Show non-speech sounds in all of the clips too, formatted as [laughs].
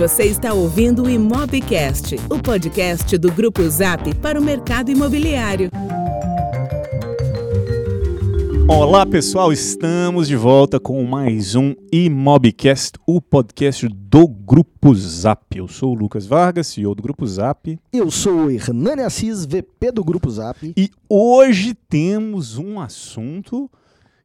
Você está ouvindo o Imobcast, o podcast do Grupo Zap para o mercado imobiliário. Olá pessoal, estamos de volta com mais um Imobcast, o podcast do Grupo Zap. Eu sou o Lucas Vargas, CEO do Grupo Zap. Eu sou o Hernani Assis, VP do Grupo Zap. E hoje temos um assunto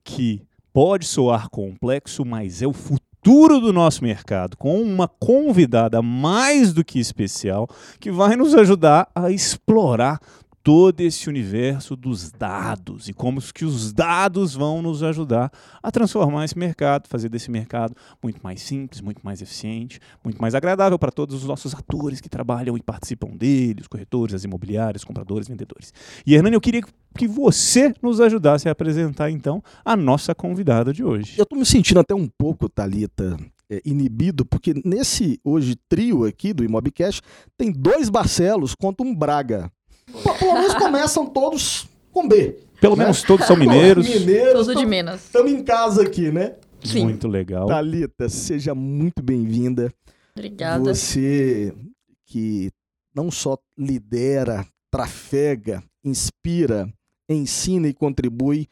que pode soar complexo, mas é o futuro futuro do nosso mercado, com uma convidada mais do que especial que vai nos ajudar a explorar todo esse universo dos dados e como que os dados vão nos ajudar a transformar esse mercado, fazer desse mercado muito mais simples, muito mais eficiente, muito mais agradável para todos os nossos atores que trabalham e participam dele, os corretores, as imobiliárias, compradores, vendedores. E Hernani, eu queria que você nos ajudasse a apresentar então a nossa convidada de hoje. Eu estou me sentindo até um pouco, Talita, é, inibido, porque nesse hoje trio aqui do Imobcast tem dois Barcelos contra um Braga. Pelo menos começam todos com B. Pelo né? menos todos são [laughs] mineiros. mineiros. Tudo de Minas. Estamos em casa aqui, né? Sim. Muito legal. Thalita, seja muito bem-vinda. Obrigada. Você que não só lidera, trafega, inspira, ensina e contribui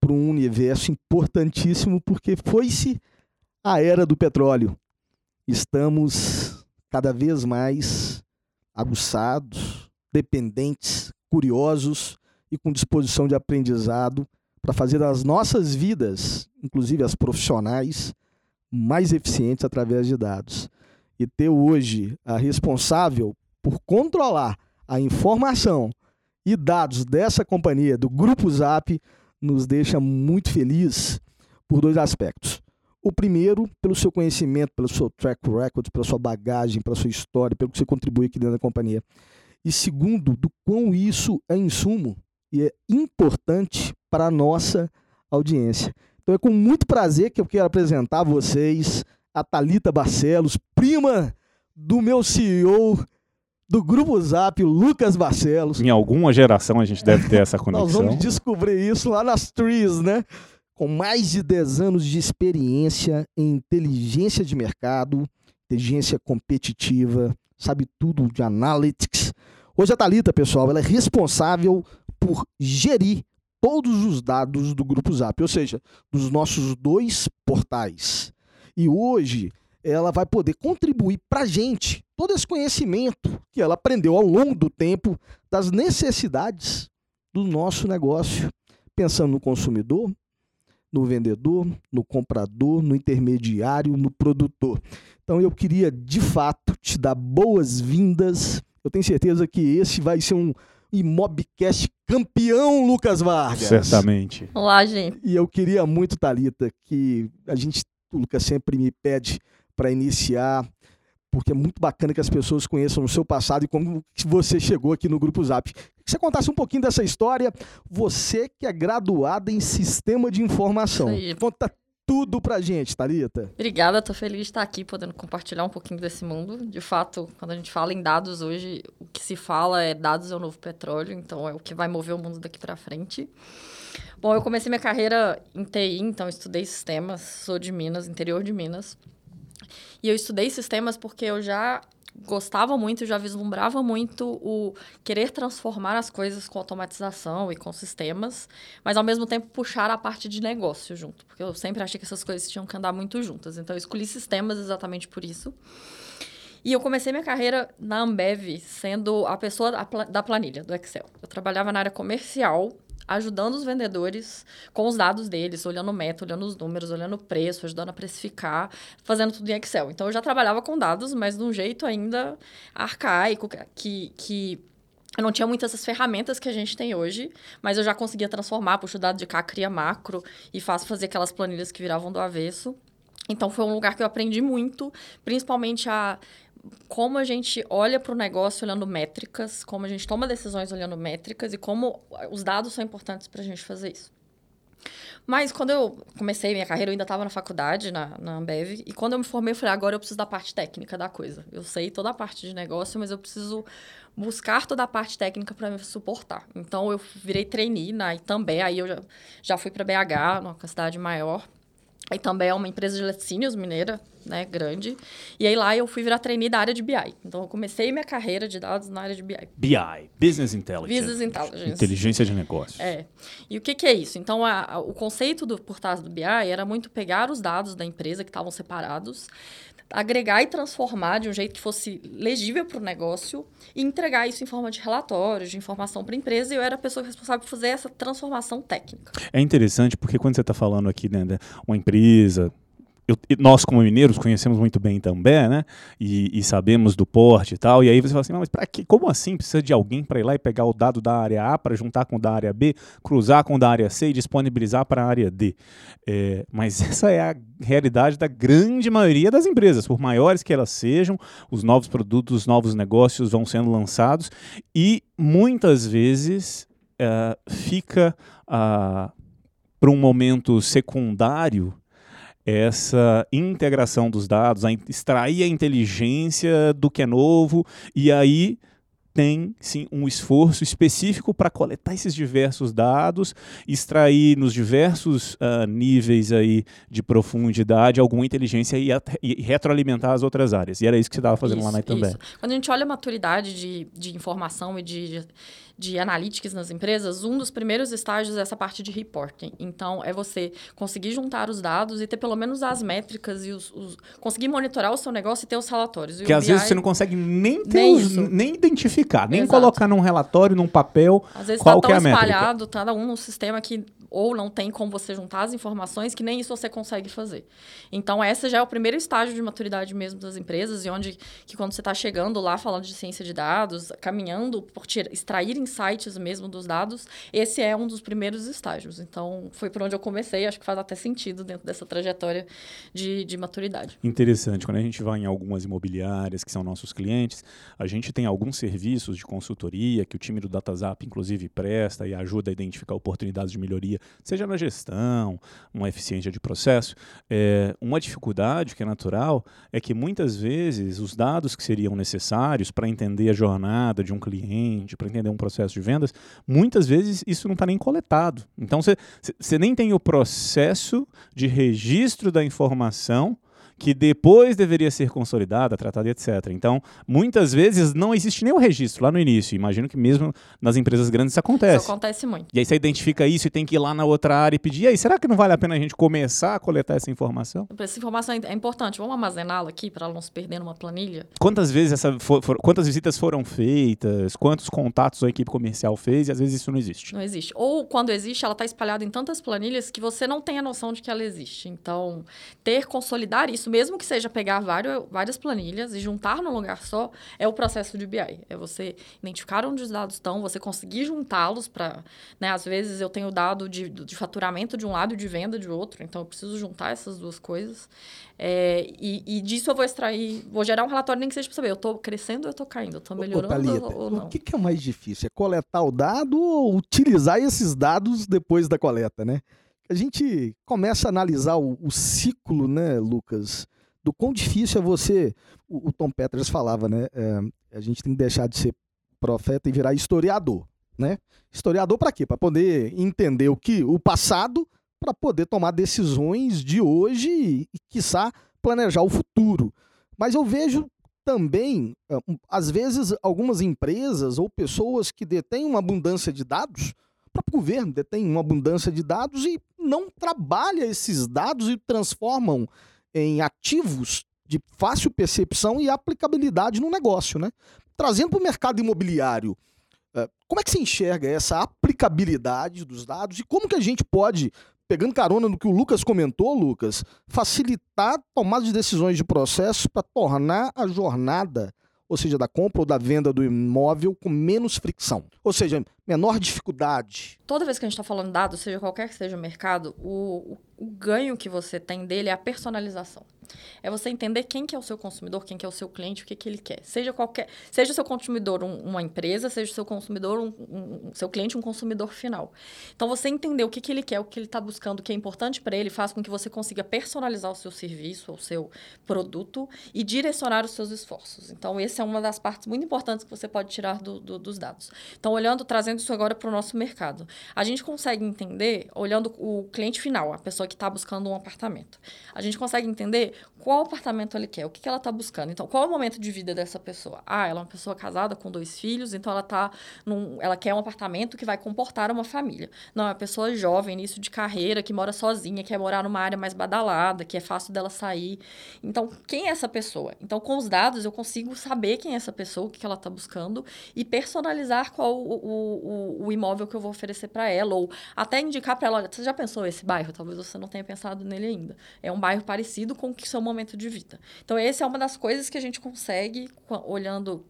para um universo importantíssimo, porque foi-se a era do petróleo. Estamos cada vez mais aguçados, dependentes, curiosos e com disposição de aprendizado para fazer as nossas vidas, inclusive as profissionais, mais eficientes através de dados. E ter hoje a responsável por controlar a informação e dados dessa companhia, do Grupo Zap, nos deixa muito feliz por dois aspectos. O primeiro, pelo seu conhecimento, pelo seu track record, pela sua bagagem, pela sua história, pelo que você contribui aqui dentro da companhia e segundo, do quão isso é insumo e é importante para a nossa audiência. Então é com muito prazer que eu quero apresentar a vocês a Talita Barcelos, prima do meu CEO do Grupo Zap, o Lucas Barcelos. Em alguma geração a gente deve ter essa conexão. [laughs] Nós vamos descobrir isso lá nas trees, né? Com mais de 10 anos de experiência em inteligência de mercado, inteligência competitiva, sabe tudo de analytics, Hoje a Thalita, pessoal, ela é responsável por gerir todos os dados do Grupo Zap, ou seja, dos nossos dois portais. E hoje ela vai poder contribuir para a gente todo esse conhecimento que ela aprendeu ao longo do tempo das necessidades do nosso negócio, pensando no consumidor, no vendedor, no comprador, no intermediário, no produtor. Então eu queria de fato te dar boas-vindas eu tenho certeza que esse vai ser um Imobcast campeão, Lucas Vargas. Certamente. Olá, gente. E eu queria muito, Talita, que a gente, o Lucas sempre me pede para iniciar, porque é muito bacana que as pessoas conheçam o seu passado e como você chegou aqui no Grupo Zap. Que você contasse um pouquinho dessa história. Você que é graduada em Sistema de Informação. Isso aí. Conta tudo pra gente, Thalita. Obrigada, tô feliz de estar aqui podendo compartilhar um pouquinho desse mundo. De fato, quando a gente fala em dados hoje, o que se fala é dados é o novo petróleo, então é o que vai mover o mundo daqui para frente. Bom, eu comecei minha carreira em TI, então estudei sistemas, sou de Minas, interior de Minas. E eu estudei sistemas porque eu já gostava muito, já vislumbrava muito o querer transformar as coisas com automatização e com sistemas, mas ao mesmo tempo puxar a parte de negócio junto, porque eu sempre achei que essas coisas tinham que andar muito juntas. Então eu escolhi sistemas exatamente por isso. E eu comecei minha carreira na Ambev sendo a pessoa da planilha, do Excel. Eu trabalhava na área comercial ajudando os vendedores com os dados deles, olhando o método, olhando os números, olhando o preço, ajudando a precificar, fazendo tudo em Excel. Então, eu já trabalhava com dados, mas de um jeito ainda arcaico, que, que eu não tinha muitas essas ferramentas que a gente tem hoje, mas eu já conseguia transformar, puxo o dado de cá, cria macro e faço fazer aquelas planilhas que viravam do avesso. Então, foi um lugar que eu aprendi muito, principalmente a como a gente olha para o negócio olhando métricas, como a gente toma decisões olhando métricas e como os dados são importantes para a gente fazer isso. Mas quando eu comecei minha carreira, eu ainda estava na faculdade, na, na Ambev, e quando eu me formei, eu falei, agora eu preciso da parte técnica da coisa. Eu sei toda a parte de negócio, mas eu preciso buscar toda a parte técnica para me suportar. Então, eu virei trainee na Itambé, aí eu já, já fui para BH, numa cidade maior, Aí também é uma empresa de laticínios mineira, né, grande. E aí lá eu fui virar trainee da área de BI. Então eu comecei minha carreira de dados na área de BI. BI, Business Intelligence. Business Intelligence. Inteligência de negócios. É. E o que, que é isso? Então a, a, o conceito do por trás do BI era muito pegar os dados da empresa que estavam separados, agregar e transformar de um jeito que fosse legível para o negócio e entregar isso em forma de relatório, de informação para a empresa. E eu era a pessoa responsável por fazer essa transformação técnica. É interessante porque quando você está falando aqui, né, uma empresa, eu, nós, como mineiros, conhecemos muito bem também, né? E, e, sabemos do porte e tal. E aí você fala assim, mas para que? Como assim? Precisa de alguém para ir lá e pegar o dado da área A para juntar com o da área B, cruzar com o da área C e disponibilizar para a área D? É, mas [laughs] essa é a realidade da grande maioria das empresas, por maiores que elas sejam, os novos produtos, os novos negócios vão sendo lançados e muitas vezes uh, fica uh, para um momento secundário essa integração dos dados, a extrair a inteligência do que é novo e aí tem sim um esforço específico para coletar esses diversos dados, extrair nos diversos uh, níveis aí de profundidade alguma inteligência e, e, retroalimentar as outras áreas. E era isso que você estava fazendo isso, lá na também. Quando a gente olha a maturidade de, de informação e de, de de analytics nas empresas, um dos primeiros estágios é essa parte de reporting. Então, é você conseguir juntar os dados e ter pelo menos as métricas e os, os conseguir monitorar o seu negócio e ter os relatórios. Que às BI, vezes você não consegue nem ter nem, os, nem identificar, nem Exato. colocar num relatório, num papel. Às vezes qual tá tão é espalhado, cada um no sistema que ou não tem como você juntar as informações, que nem isso você consegue fazer. Então, essa já é o primeiro estágio de maturidade mesmo das empresas, e onde que quando você está chegando lá falando de ciência de dados, caminhando por tirar, extrair insights mesmo dos dados, esse é um dos primeiros estágios. Então, foi por onde eu comecei, acho que faz até sentido dentro dessa trajetória de, de maturidade. Interessante. Quando a gente vai em algumas imobiliárias que são nossos clientes, a gente tem alguns serviços de consultoria que o time do DataZap, inclusive, presta e ajuda a identificar oportunidades de melhoria seja na gestão, uma eficiência de processo. É, uma dificuldade que é natural é que muitas vezes os dados que seriam necessários para entender a jornada de um cliente, para entender um processo de vendas, muitas vezes isso não está nem coletado. Então você nem tem o processo de registro da informação que depois deveria ser consolidada, tratada, etc. Então, muitas vezes não existe nem o registro lá no início. Imagino que mesmo nas empresas grandes isso acontece. Isso acontece muito. E aí você identifica isso e tem que ir lá na outra área e pedir. E aí, será que não vale a pena a gente começar a coletar essa informação? Essa informação é importante. Vamos armazená-la aqui para ela não se perder numa planilha? Quantas vezes essa for, for, quantas visitas foram feitas? Quantos contatos a equipe comercial fez? E às vezes isso não existe. Não existe. Ou quando existe, ela está espalhada em tantas planilhas que você não tem a noção de que ela existe. Então, ter, consolidar isso isso, mesmo que seja pegar vários, várias planilhas e juntar num lugar só, é o processo de BI. É você identificar onde os dados estão, você conseguir juntá-los para. Né, às vezes eu tenho dado de, de faturamento de um lado e de venda de outro, então eu preciso juntar essas duas coisas. É, e, e, disso eu vou extrair, vou gerar um relatório nem que seja para saber, eu estou crescendo ou eu estou caindo, eu estou melhorando Ô, Thalita, ou, ou, não. O que, que é mais difícil? É coletar o dado ou utilizar esses dados depois da coleta, né? A gente começa a analisar o, o, ciclo, né, Lucas, do quão difícil é você. O, o Tom Peters falava, né? É, a gente tem que deixar de ser profeta e virar historiador, né? Historiador para quê? Para poder entender o que o passado, para poder tomar decisões de hoje e, quiçá, planejar o futuro. Mas eu vejo também, às vezes, algumas empresas ou pessoas que detêm uma abundância de dados próprio governo detém uma abundância de dados e não trabalha esses dados e transformam em ativos de fácil percepção e aplicabilidade no negócio, né? Trazendo para o mercado imobiliário, eh, como é que se enxerga essa aplicabilidade dos dados e como que a gente pode, pegando carona no que o Lucas comentou, Lucas, facilitar tomada de decisões de processo para tornar a jornada ou seja, da compra ou da venda do imóvel com menos fricção, ou seja, menor dificuldade. Toda vez que a gente está falando dados, seja qualquer que seja o mercado, o, o, ganho que você tem dele é a personalização. É você entender quem que é o seu consumidor, quem que é o seu cliente, o que, que ele quer. Seja qualquer, seja o seu consumidor um, uma empresa, seja o seu consumidor um, um, seu cliente um consumidor final. Então você entender o que, que ele quer, o que ele está buscando, o que é importante para ele, faz com que você consiga personalizar o seu serviço, o seu produto e direcionar os seus esforços. Então essa é uma das partes muito importantes que você pode tirar do, do, dos dados. Então olhando, trazendo trazendo isso agora para o nosso mercado. A gente consegue entender, olhando o cliente final, a pessoa que está buscando um apartamento. A gente consegue entender qual apartamento ele quer, o que, que ela está buscando. Então, qual é o momento de vida dessa pessoa? Ah, ela é uma pessoa casada com dois filhos, então ela tá num, ela quer um apartamento que vai comportar uma família. Não, é uma pessoa jovem, início de carreira, que mora sozinha, quer morar numa área mais badalada, que é fácil dela sair. Então, quem é essa pessoa? Então, com os dados, eu consigo saber quem é essa pessoa, o que, que ela está buscando e personalizar qual o, o, o, o imóvel que eu vou oferecer para ela, ou até indicar para ela, você já pensou esse bairro? Talvez você não tenha pensado nele ainda. É um bairro parecido com o seu momento de vida. Então, essa é uma das coisas que a gente consegue, olhando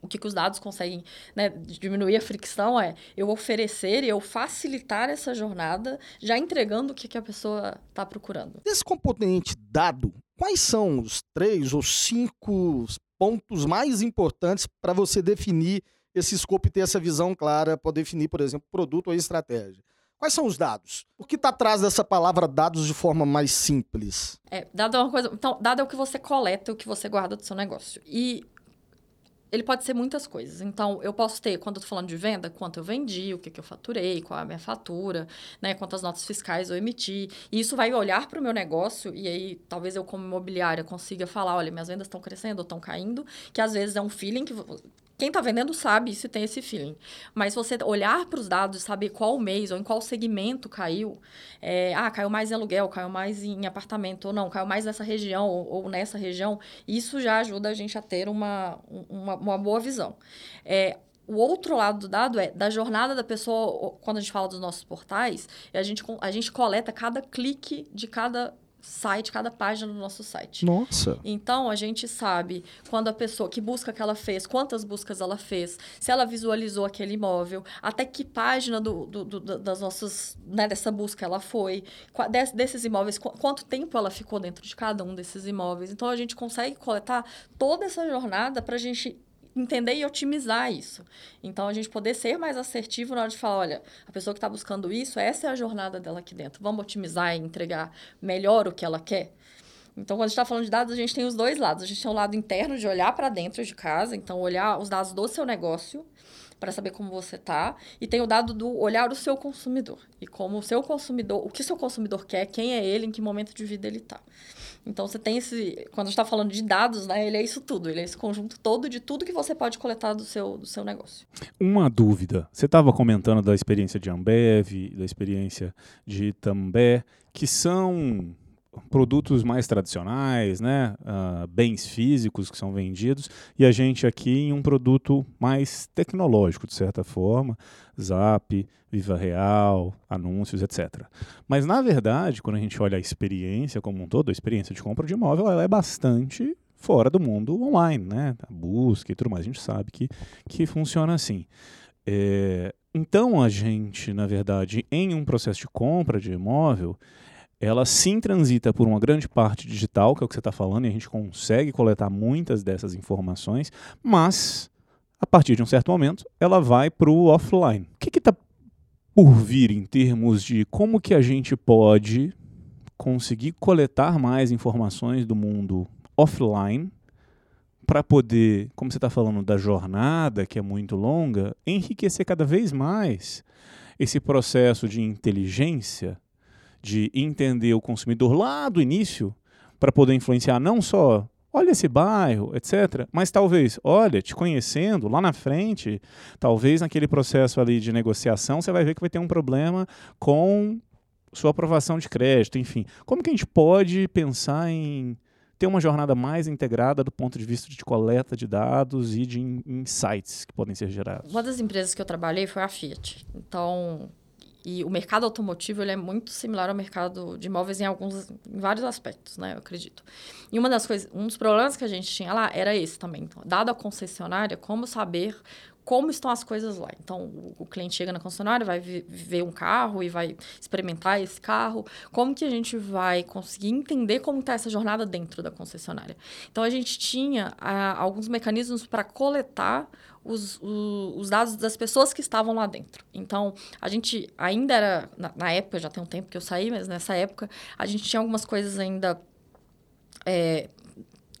o que, que os dados conseguem né, diminuir a fricção é eu oferecer e eu facilitar essa jornada, já entregando o que, que a pessoa está procurando. Desse componente dado, quais são os três ou cinco pontos mais importantes para você definir esse escopo e ter essa visão clara para definir, por exemplo, produto ou estratégia? Quais são os dados? O que está atrás dessa palavra dados de forma mais simples? É, dado é uma coisa. Então, dado é o que você coleta, o que você guarda do seu negócio. E ele pode ser muitas coisas. Então, eu posso ter, quando eu estou falando de venda, quanto eu vendi, o que, que eu faturei, qual é a minha fatura, né, quantas notas fiscais eu emiti. E isso vai olhar para o meu negócio, e aí talvez eu, como imobiliária, consiga falar: olha, minhas vendas estão crescendo ou estão caindo, que às vezes é um feeling que quem está vendendo sabe se tem esse feeling. Mas você olhar para os dados e saber qual mês ou em qual segmento caiu, é, ah, caiu mais em aluguel, caiu mais em apartamento ou não, caiu mais nessa região ou, ou nessa região, isso já ajuda a gente a ter uma, uma, uma boa visão. É, o outro lado do dado é da jornada da pessoa, quando a gente fala dos nossos portais, a gente, a gente coleta cada clique de cada site, cada página do nosso site. Nossa! Então, a gente sabe quando a pessoa, que busca que ela fez, quantas buscas ela fez, se ela visualizou aquele imóvel, até que página do, do, do das nossas, né, dessa busca ela foi, desses imóveis, quanto tempo ela ficou dentro de cada um desses imóveis. Então, a gente consegue coletar toda essa jornada para a gente entender e otimizar isso. Então, a gente poder ser mais assertivo na hora de falar, olha, a pessoa que está buscando isso, essa é a jornada dela aqui dentro. Vamos otimizar e entregar melhor o que ela quer? Então, quando a gente está falando de dados, a gente tem os dois lados. A gente tem o lado interno de olhar para dentro de casa, então olhar os dados do seu negócio para saber como você está, e tem o dado do olhar o seu consumidor e como o seu consumidor, o que seu consumidor quer, quem é ele, em que momento de vida ele está. Então você tem esse. Quando a gente está falando de dados, né? Ele é isso tudo. Ele é esse conjunto todo de tudo que você pode coletar do seu, do seu negócio. Uma dúvida. Você estava comentando da experiência de Ambev, da experiência de També, que são produtos mais tradicionais, né? Uh, bens físicos que são vendidos, e a gente aqui em um produto mais tecnológico, de certa forma, Zap, Viva Real, anúncios, etc. Mas, na verdade, quando a gente olha a experiência como um todo, a experiência de compra de imóvel, ela é bastante fora do mundo online, né? A busca e tudo mais, a gente sabe que, que funciona assim. É, então, a gente, na verdade, em um processo de compra de imóvel, ela sim transita por uma grande parte digital, que é o que você está falando, e a gente consegue coletar muitas dessas informações, mas a partir de um certo momento ela vai para o offline. O que está por vir em termos de como que a gente pode conseguir coletar mais informações do mundo offline para poder, como você está falando da jornada, que é muito longa, enriquecer cada vez mais esse processo de inteligência de entender o consumidor lá do início para poder influenciar não só olha esse bairro, etc. Mas talvez, olha, te conhecendo lá na frente, talvez naquele processo ali de negociação você vai ver que vai ter um problema com sua aprovação de crédito, enfim. Como que a gente pode pensar em ter uma jornada mais integrada do ponto de vista de coleta de dados e de insights que podem ser gerados? Uma das empresas que eu trabalhei foi a Fiat. Então, e o mercado automotivo ele é muito similar ao mercado de imóveis em alguns, em vários aspectos, né? Eu acredito. E uma das coisas, um dos problemas que a gente tinha lá era esse também. Então, dada a concessionária, como saber como estão as coisas lá. Então, o, cliente chega na concessionária, vai ver um carro e vai experimentar esse carro. Como que a gente vai conseguir entender como está essa jornada dentro da concessionária? Então, a gente tinha ah, alguns mecanismos para coletar os, os, os, dados das pessoas que estavam lá dentro. Então, a gente ainda era, na, na, época, já tem um tempo que eu saí, mas nessa época, a gente tinha algumas coisas ainda é,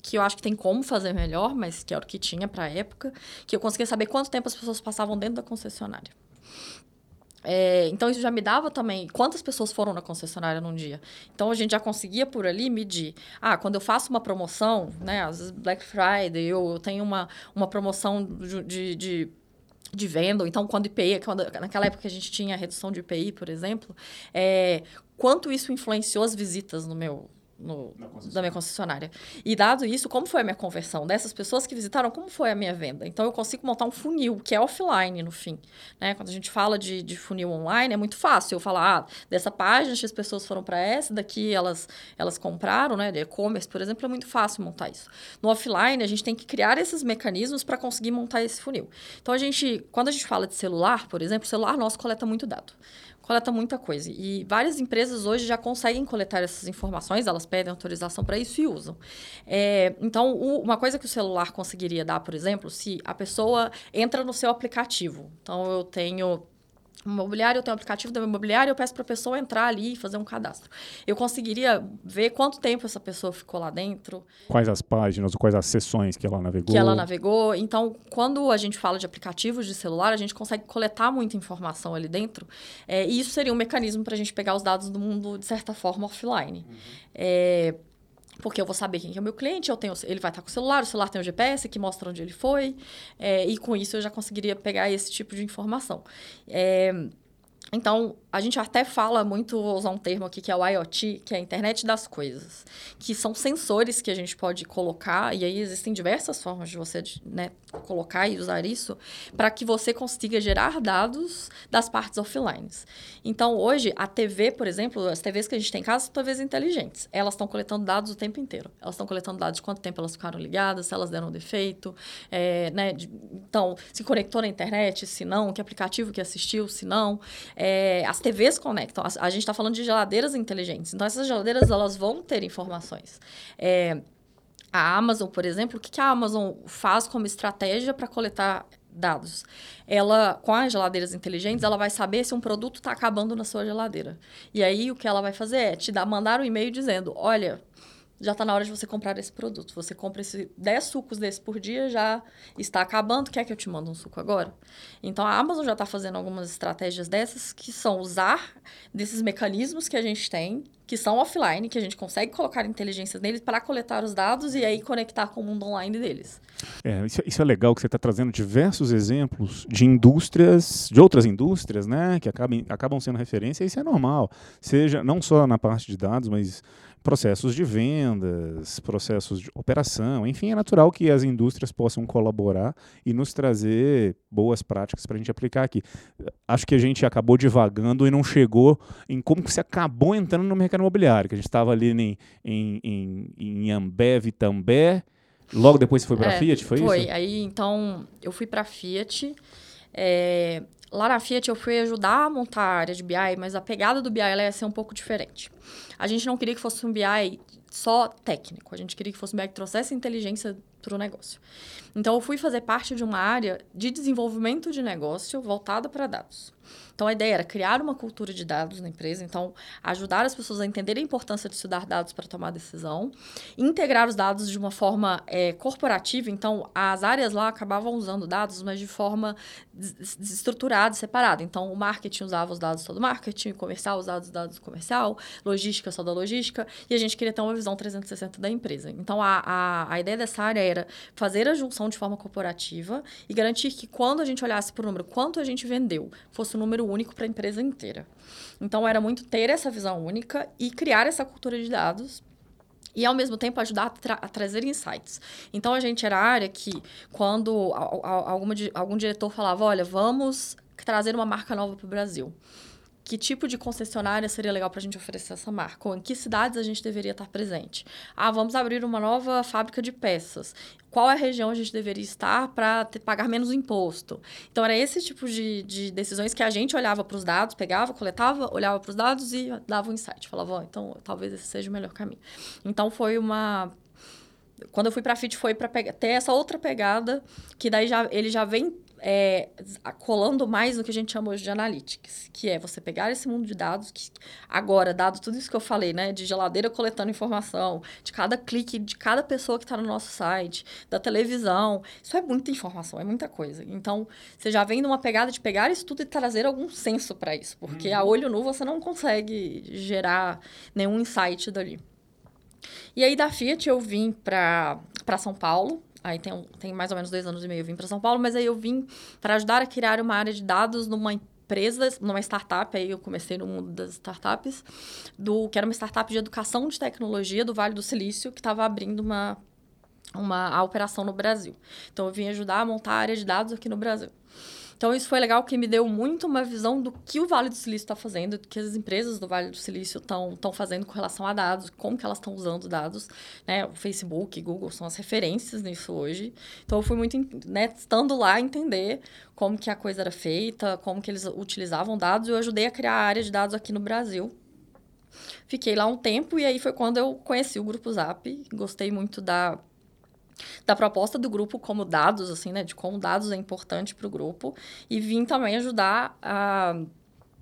que eu acho que tem como fazer melhor, mas que era o que tinha para a época, que eu conseguia saber quanto tempo as pessoas passavam dentro da concessionária. É, então, isso já me dava também quantas pessoas foram na concessionária num dia. Então, a gente já conseguia por ali medir. Ah, quando eu faço uma promoção, né, às vezes Black Friday, eu tenho uma, uma promoção de, de de venda, ou então quando IPI, quando, naquela época a gente tinha redução de IPI, por exemplo, é, quanto isso influenciou as visitas no meu, no, da minha concessionária. E dado isso, como foi a minha conversão dessas pessoas que visitaram, como foi a minha venda? Então, eu consigo montar um funil, que é offline, no fim. Né? Quando a gente fala de, de funil online, é muito fácil eu falar, ah, dessa página, as pessoas foram para essa, daqui elas, elas compraram, né? De e-commerce, por exemplo, é muito fácil montar isso. No offline, a gente tem que criar esses mecanismos para conseguir montar esse funil. Então, a gente, quando a gente fala de celular, por exemplo, o celular nosso coleta muito dado coleta muita coisa. E várias empresas hoje já conseguem coletar essas informações, elas pedem autorização para isso e usam. É, então, o, uma coisa que o celular conseguiria dar, por exemplo, se a pessoa entra no seu aplicativo. Então, eu tenho imobiliário, eu tenho o aplicativo da imobiliária, eu peço para a pessoa entrar ali e fazer um cadastro. Eu conseguiria ver quanto tempo essa pessoa ficou lá dentro. Quais as páginas, quais as sessões que ela navegou. Que ela navegou. Então, quando a gente fala de aplicativos de celular, a gente consegue coletar muita informação ali dentro. É, e isso seria um mecanismo para a gente pegar os dados do mundo, de certa forma, offline. Uhum. É, porque eu vou saber quem é o meu cliente, eu tenho, ele vai estar com o celular, o celular tem o GPS que mostra onde ele foi, é, e com isso eu já conseguiria pegar esse tipo de informação. É, então, a gente até fala muito, vou usar um termo aqui, que é o IoT, que é a internet das coisas, que são sensores que a gente pode colocar, e aí existem diversas formas de você né, colocar e usar isso, para que você consiga gerar dados das partes offline. Então, hoje, a TV, por exemplo, as TVs que a gente tem em casa são TVs inteligentes. Elas estão coletando dados o tempo inteiro. Elas estão coletando dados de quanto tempo elas ficaram ligadas, se elas deram defeito, é, né, de, então, se conectou na internet, se não, que aplicativo que assistiu, se não. É, as TVs conectam. A, a gente está falando de geladeiras inteligentes. Então, essas geladeiras elas vão ter informações. É, a Amazon, por exemplo, o que, que a Amazon faz como estratégia para coletar dados? Ela, com as geladeiras inteligentes, ela vai saber se um produto está acabando na sua geladeira. E aí, o que ela vai fazer é te dar, mandar um e-mail dizendo, olha, já está na hora de você comprar esse produto. Você compra esse 10 sucos desse por dia, já está acabando. Quer que eu te mande um suco agora? Então, a Amazon já está fazendo algumas estratégias dessas, que são usar desses mecanismos que a gente tem, que são offline, que a gente consegue colocar inteligências neles para coletar os dados e aí conectar com o mundo online deles. É, isso, isso, é legal que você está trazendo diversos exemplos de indústrias, de outras indústrias, né, que acabam, acabam sendo referência, isso é normal. Seja não só na parte de dados, mas processos de vendas, processos de operação, enfim, é natural que as indústrias possam colaborar e nos trazer boas práticas para a gente aplicar aqui. Acho que a gente acabou divagando e não chegou em como que você acabou entrando no mercado imobiliário, que a gente estava ali em, em, em, em Ambev, També, logo depois você foi para a é, Fiat, foi, foi. isso? Foi, aí então eu fui para a Fiat, é, lá na Fiat eu fui ajudar a montar a área de BI, mas a pegada do BI ela ia ser um pouco diferente. A gente não queria que fosse um BI só técnico, a gente queria que fosse um BI que trouxesse inteligência para o negócio. Então, eu fui fazer parte de uma área de desenvolvimento de negócio voltada para dados. Então, a ideia era criar uma cultura de dados na empresa, então, ajudar as pessoas a entenderem a importância de estudar dados para tomar decisão, integrar os dados de uma forma é, corporativa, então, as áreas lá acabavam usando dados, mas de forma desestruturada, separada. Então, o marketing usava os dados só do marketing, o comercial usava os dados do comercial, logística só da logística, e a gente queria ter uma visão 360 da empresa. Então, a, a, a ideia dessa área era fazer a junção de forma corporativa e garantir que quando a gente olhasse para o número, quanto a gente vendeu, fosse um número único para a empresa inteira. Então, era muito ter essa visão única e criar essa cultura de dados e ao mesmo tempo ajudar a, tra a, trazer insights. Então a gente era a área que quando alguma, algum diretor falava, olha, vamos trazer uma marca nova para o Brasil que tipo de concessionária seria legal para a gente oferecer essa marca? Ou em que cidades a gente deveria estar presente? Ah, vamos abrir uma nova fábrica de peças. Qual é a região a gente deveria estar para pagar menos imposto? Então, era esse tipo de, de decisões que a gente olhava para os dados, pegava, coletava, olhava para os dados e dava um insight. Falava, oh, então, talvez esse seja o melhor caminho. Então, foi uma quando eu fui para a FIT foi para ter essa outra pegada, que daí já, ele já vem é, colando mais no que a gente chama hoje de analytics, que é você pegar esse mundo de dados, que agora, dado tudo isso que eu falei, né, de geladeira coletando informação, de cada clique, de cada pessoa que está no nosso site, da televisão, isso é muita informação, é muita coisa. Então, você já vem numa pegada de pegar isso tudo e trazer algum senso para isso, porque uhum. a olho nu você não consegue gerar nenhum insight dali. E aí da Fiat eu vim para São Paulo, Aí tem, tem mais ou menos dois anos e meio eu vim para São Paulo, mas aí eu vim para ajudar a criar uma área de dados numa empresa, numa startup, aí eu comecei no mundo das startups, do, que era uma startup de educação de tecnologia do Vale do Silício, que estava abrindo uma, uma a operação no Brasil. Então eu vim ajudar a montar a área de dados aqui no Brasil. Então, isso foi legal, que me deu muito uma visão do que o Vale do Silício está fazendo, do que as empresas do Vale do Silício estão fazendo com relação a dados, como que elas estão usando dados. Né? O Facebook, Google são as referências nisso hoje. Então, eu fui muito, né, estando lá, entender como que a coisa era feita, como que eles utilizavam dados, eu ajudei a criar a área de dados aqui no Brasil. Fiquei lá um tempo e aí foi quando eu conheci o Grupo Zap. Gostei muito da da proposta do grupo como dados, assim, né? De como dados é importante para o grupo. E vim também ajudar a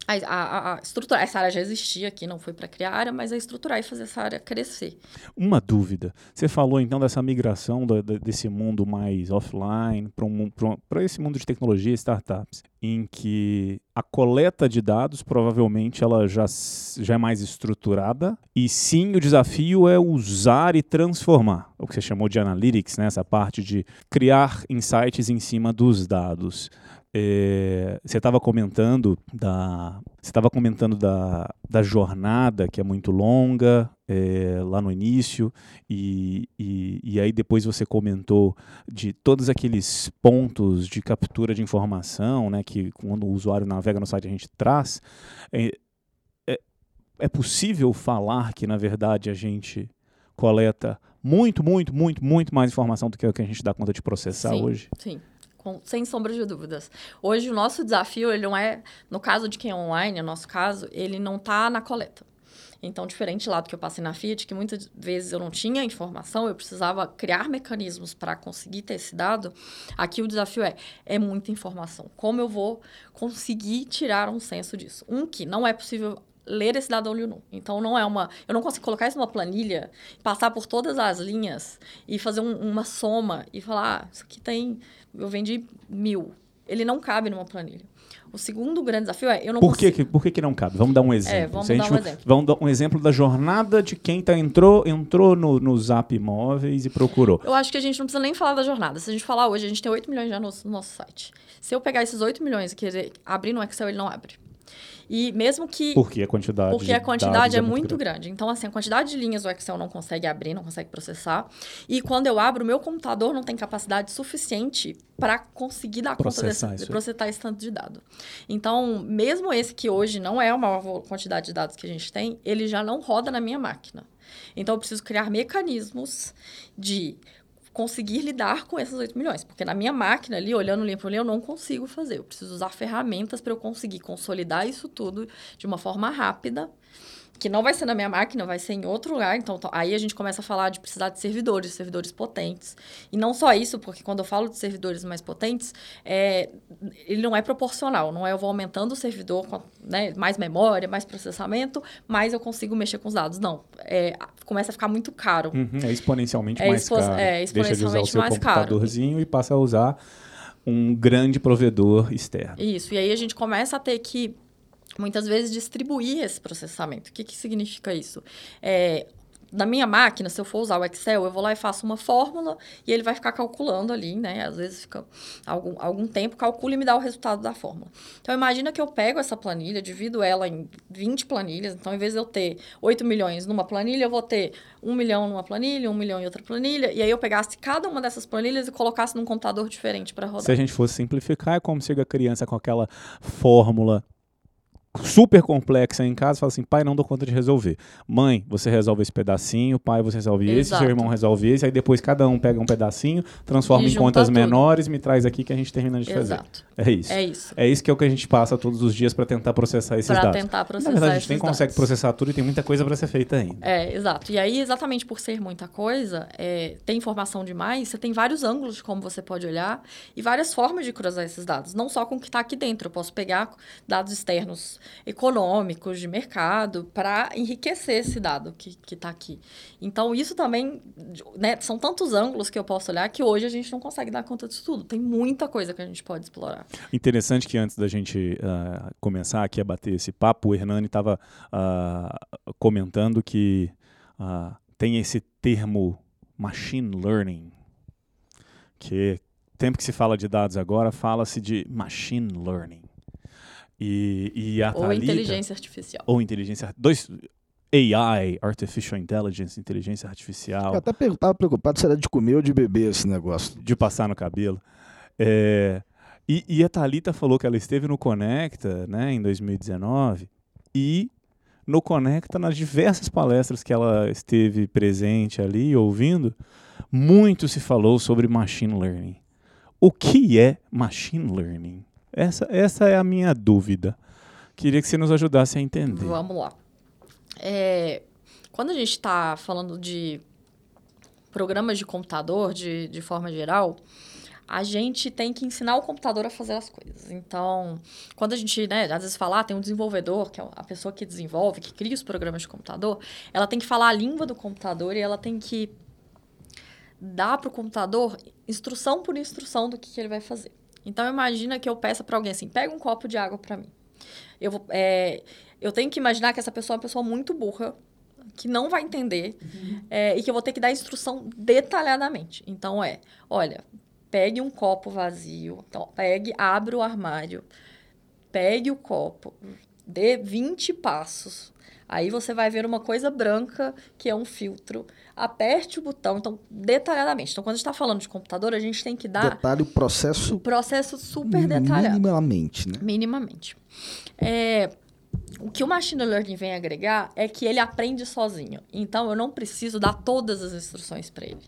a, a, a, estruturar. Essa área já existia aqui, não foi para criar área, mas a estruturar e fazer essa área crescer. Uma dúvida. Você falou então dessa migração desse mundo mais offline para um, esse mundo de tecnologia e startups, em que a coleta de dados provavelmente ela já, já é mais estruturada e sim o desafio é usar e transformar o que você chamou de analytics, né? essa parte de criar insights em cima dos dados. É, você estava comentando da você estava comentando da, da jornada que é muito longa é, lá no início e, e, e, aí depois você comentou de todos aqueles pontos de captura de informação né, que quando o usuário navega no site a gente traz é, é, é possível falar que na verdade a gente coleta muito, muito, muito, muito mais informação do que o que a gente dá conta de processar sim, hoje? Sim com, sem sombra de dúvidas. Hoje, o nosso desafio, ele não é, no caso de quem é online, no nosso caso, ele não está na coleta. Então, diferente lá do que eu passei na Fiat, que muitas vezes eu não tinha informação, eu precisava criar mecanismos para conseguir ter esse dado, aqui o desafio é, é muita informação. Como eu vou conseguir tirar um senso disso? Um, que não é possível ler esse dado olho nu. Então, não é uma... Eu não consigo colocar isso numa planilha, passar por todas as linhas e fazer um, uma soma e falar, ah, isso aqui tem eu vendi mil. Ele não cabe numa planilha. O segundo grande desafio é eu não por consigo... Que, por que, que não cabe? Vamos dar um exemplo. É, vamos dar um exemplo. Vamos dar um exemplo da jornada de quem tá, entrou, entrou no, no Zap Imóveis e procurou. Eu acho que a gente não precisa nem falar da jornada. Se a gente falar hoje, a gente tem 8 milhões já no, no nosso site. Se eu pegar esses 8 milhões e querer abrir no Excel, ele não abre. E mesmo que. Porque a quantidade. Porque a quantidade é, é, muito, grande. grande. Então, assim, a quantidade de linhas o Excel não consegue abrir, não consegue processar. E quando eu abro, o meu computador não tem capacidade suficiente para conseguir dar processar conta desse, processar esse tanto de dado. Então, mesmo esse que hoje não é a maior quantidade de dados que a gente tem, ele já não roda na minha máquina. Então, eu preciso criar mecanismos de conseguir lidar com esses 8 milhões. Porque na minha máquina ali, olhando linha por linha, eu não consigo fazer. Eu preciso usar ferramentas para eu conseguir consolidar isso tudo de uma forma rápida que não vai ser na minha máquina, vai ser em outro lugar. Então, aí a gente começa a falar de precisar de servidores, servidores potentes. E não só isso, porque quando eu falo de servidores mais potentes, é, ele não é proporcional. Não é eu vou aumentando o servidor com né, mais memória, mais processamento, mais eu consigo mexer com os dados. Não. É, começa a ficar muito caro. Uhum, é exponencialmente é mais expo caro. É, exponencialmente Deixa de usar o seu mais computadorzinho caro. e passa a usar um grande provedor externo. Isso. E aí a gente começa a ter que muitas vezes distribuir esse processamento. O que, que significa isso? É, na minha máquina, se eu for usar o Excel, eu vou lá e faço uma fórmula e ele vai ficar calculando ali, né? Às vezes fica algum, algum tempo, calcula e me dá o resultado da fórmula. Então, imagina que eu pego essa planilha, divido ela em 20 planilhas. Então, em vez de eu ter 8 milhões numa planilha, eu vou ter 1 milhão numa planilha, 1 milhão em outra planilha. E aí eu pegasse cada uma dessas planilhas e colocasse num computador diferente para rodar. Se a gente fosse simplificar, é como se a criança com aquela fórmula super complexa em casa, fala assim, pai, não dou conta de resolver. Mãe, você resolve esse pedacinho, pai, você resolve esse, Exato. seu irmão resolve esse, aí depois cada um pega um pedacinho, transforma E em contas tudo. menores, me traz aqui que a gente termina de fazer. Exato. É isso. É isso. É isso que é o que a gente passa todos os dias para tentar processar esses Para dados. tentar processar Na verdade, a gente nem consegue dados. processar tudo e tem muita coisa para ser feita ainda. É, exato. E aí, exatamente por ser muita coisa, é, tem informação demais, você tem vários ângulos de como você pode olhar e várias formas de cruzar esses dados. Não só com o que está aqui dentro. Eu posso pegar dados externos econômicos, de mercado, para enriquecer esse dado que está aqui. Então, isso também, né, são tantos ângulos que eu posso olhar que hoje a gente não consegue dar conta disso tudo. Tem muita coisa que a gente pode explorar. Interessante que antes da gente ah, começar aqui a bater esse papo, o Hernani estava comentando que ah, tem esse termo machine learning, que sempre que se fala de dados agora, fala-se de machine learning. E, e a Ou Thalita- inteligência artificial. ou inteligência dois AI, artificial intelligence, inteligência artificial. Eu até estava preocupado se era de comer ou de beber esse negócio. de passar no cabelo. É, e, e a Thalita falou que ela esteve no Conecta, né, em 2019, e no Conecta, nas diversas palestras que ela esteve presente ali, ouvindo, muito se falou sobre machine learning. O que é machine learning? Essa, essa é a minha dúvida. Queria que você nos ajudasse a entender. Vamos lá. É, quando a gente está falando de programas de computador, de, de forma geral, a gente tem que ensinar o computador a fazer as coisas. Então, quando a gente, né, às vezes fala, ah, tem um desenvolvedor, que é a pessoa que desenvolve, que cria os programas de computador, ela tem que falar a língua do computador e ela tem que dar para o computador instrução por instrução do que, que ele vai fazer. Então, imagina que eu peça para alguém assim, pega um copo de água para mim. Eu, vou, é, eu tenho que imaginar que essa pessoa é uma pessoa muito burra, que não vai entender, é, e que eu vou ter que dar instrução detalhadamente. Então, é, olha, pegue um copo vazio, então, pegue, abre o armário, pegue o copo, dê 20 passos. Aí você vai ver uma coisa branca, que é um filtro. Aperte o botão, então, detalhadamente. Então, quando a gente está falando de computador, a gente tem que dar Detalhe o processo processo super detalhado. minimamente, né? Minimamente. É, o que o machine learning vem agregar é que ele aprende sozinho. Então, eu não preciso dar todas as instruções para ele.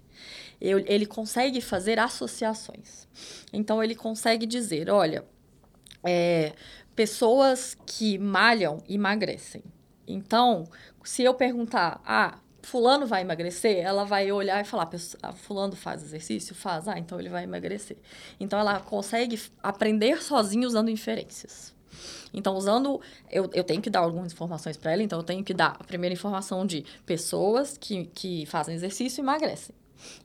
Eu- ele consegue fazer associações. Então, ele consegue dizer: olha, é, pessoas que malham emagrecem. Então, se eu perguntar, ah, fulano vai emagrecer, ela vai olhar e falar, "Pesso- ah, fulano faz exercício? Faz, ah, então ele vai emagrecer. Então, ela consegue aprender sozinha usando inferências. Então, usando. Eu, eu tenho que dar algumas informações para ela, então eu tenho que dar a primeira informação de pessoas que, que fazem exercício emagrecem.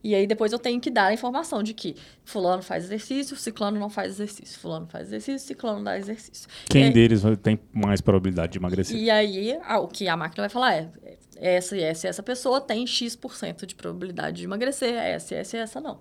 E aí depois eu tenho que dar a informação de que fulano faz exercício, ciclano não faz exercício. Fulano faz exercício, ciclano dá exercício. Quem deles tem mais probabilidade de emagrecer? e aí, o que a máquina vai falar é: essa e essa essa pessoa tem X% de probabilidade de emagrecer, essa e essa e essa não.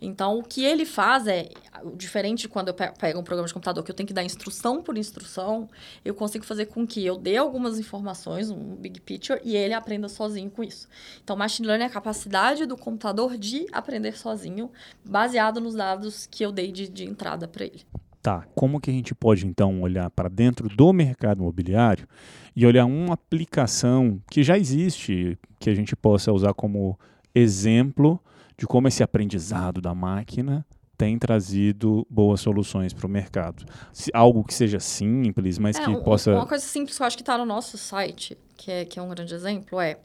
Então, o que ele faz é, diferente de quando eu pe- pego um programa de computador, que eu tenho que dar instrução por instrução, eu consigo fazer com que eu dê algumas informações, um big picture, e ele aprenda sozinho com isso. Então, machine learning é a capacidade do computador de aprender sozinho, baseado nos dados que eu dei de, de entrada para ele. Tá, como que a gente pode então olhar para dentro do mercado imobiliário e olhar uma aplicação que já existe, que a gente possa usar como exemplo de como esse aprendizado da máquina tem trazido boas soluções para o mercado. Se- algo que seja simples, mas que um- possa. Uma coisa simples que eu acho que está no nosso site, que é, que é um grande exemplo, é,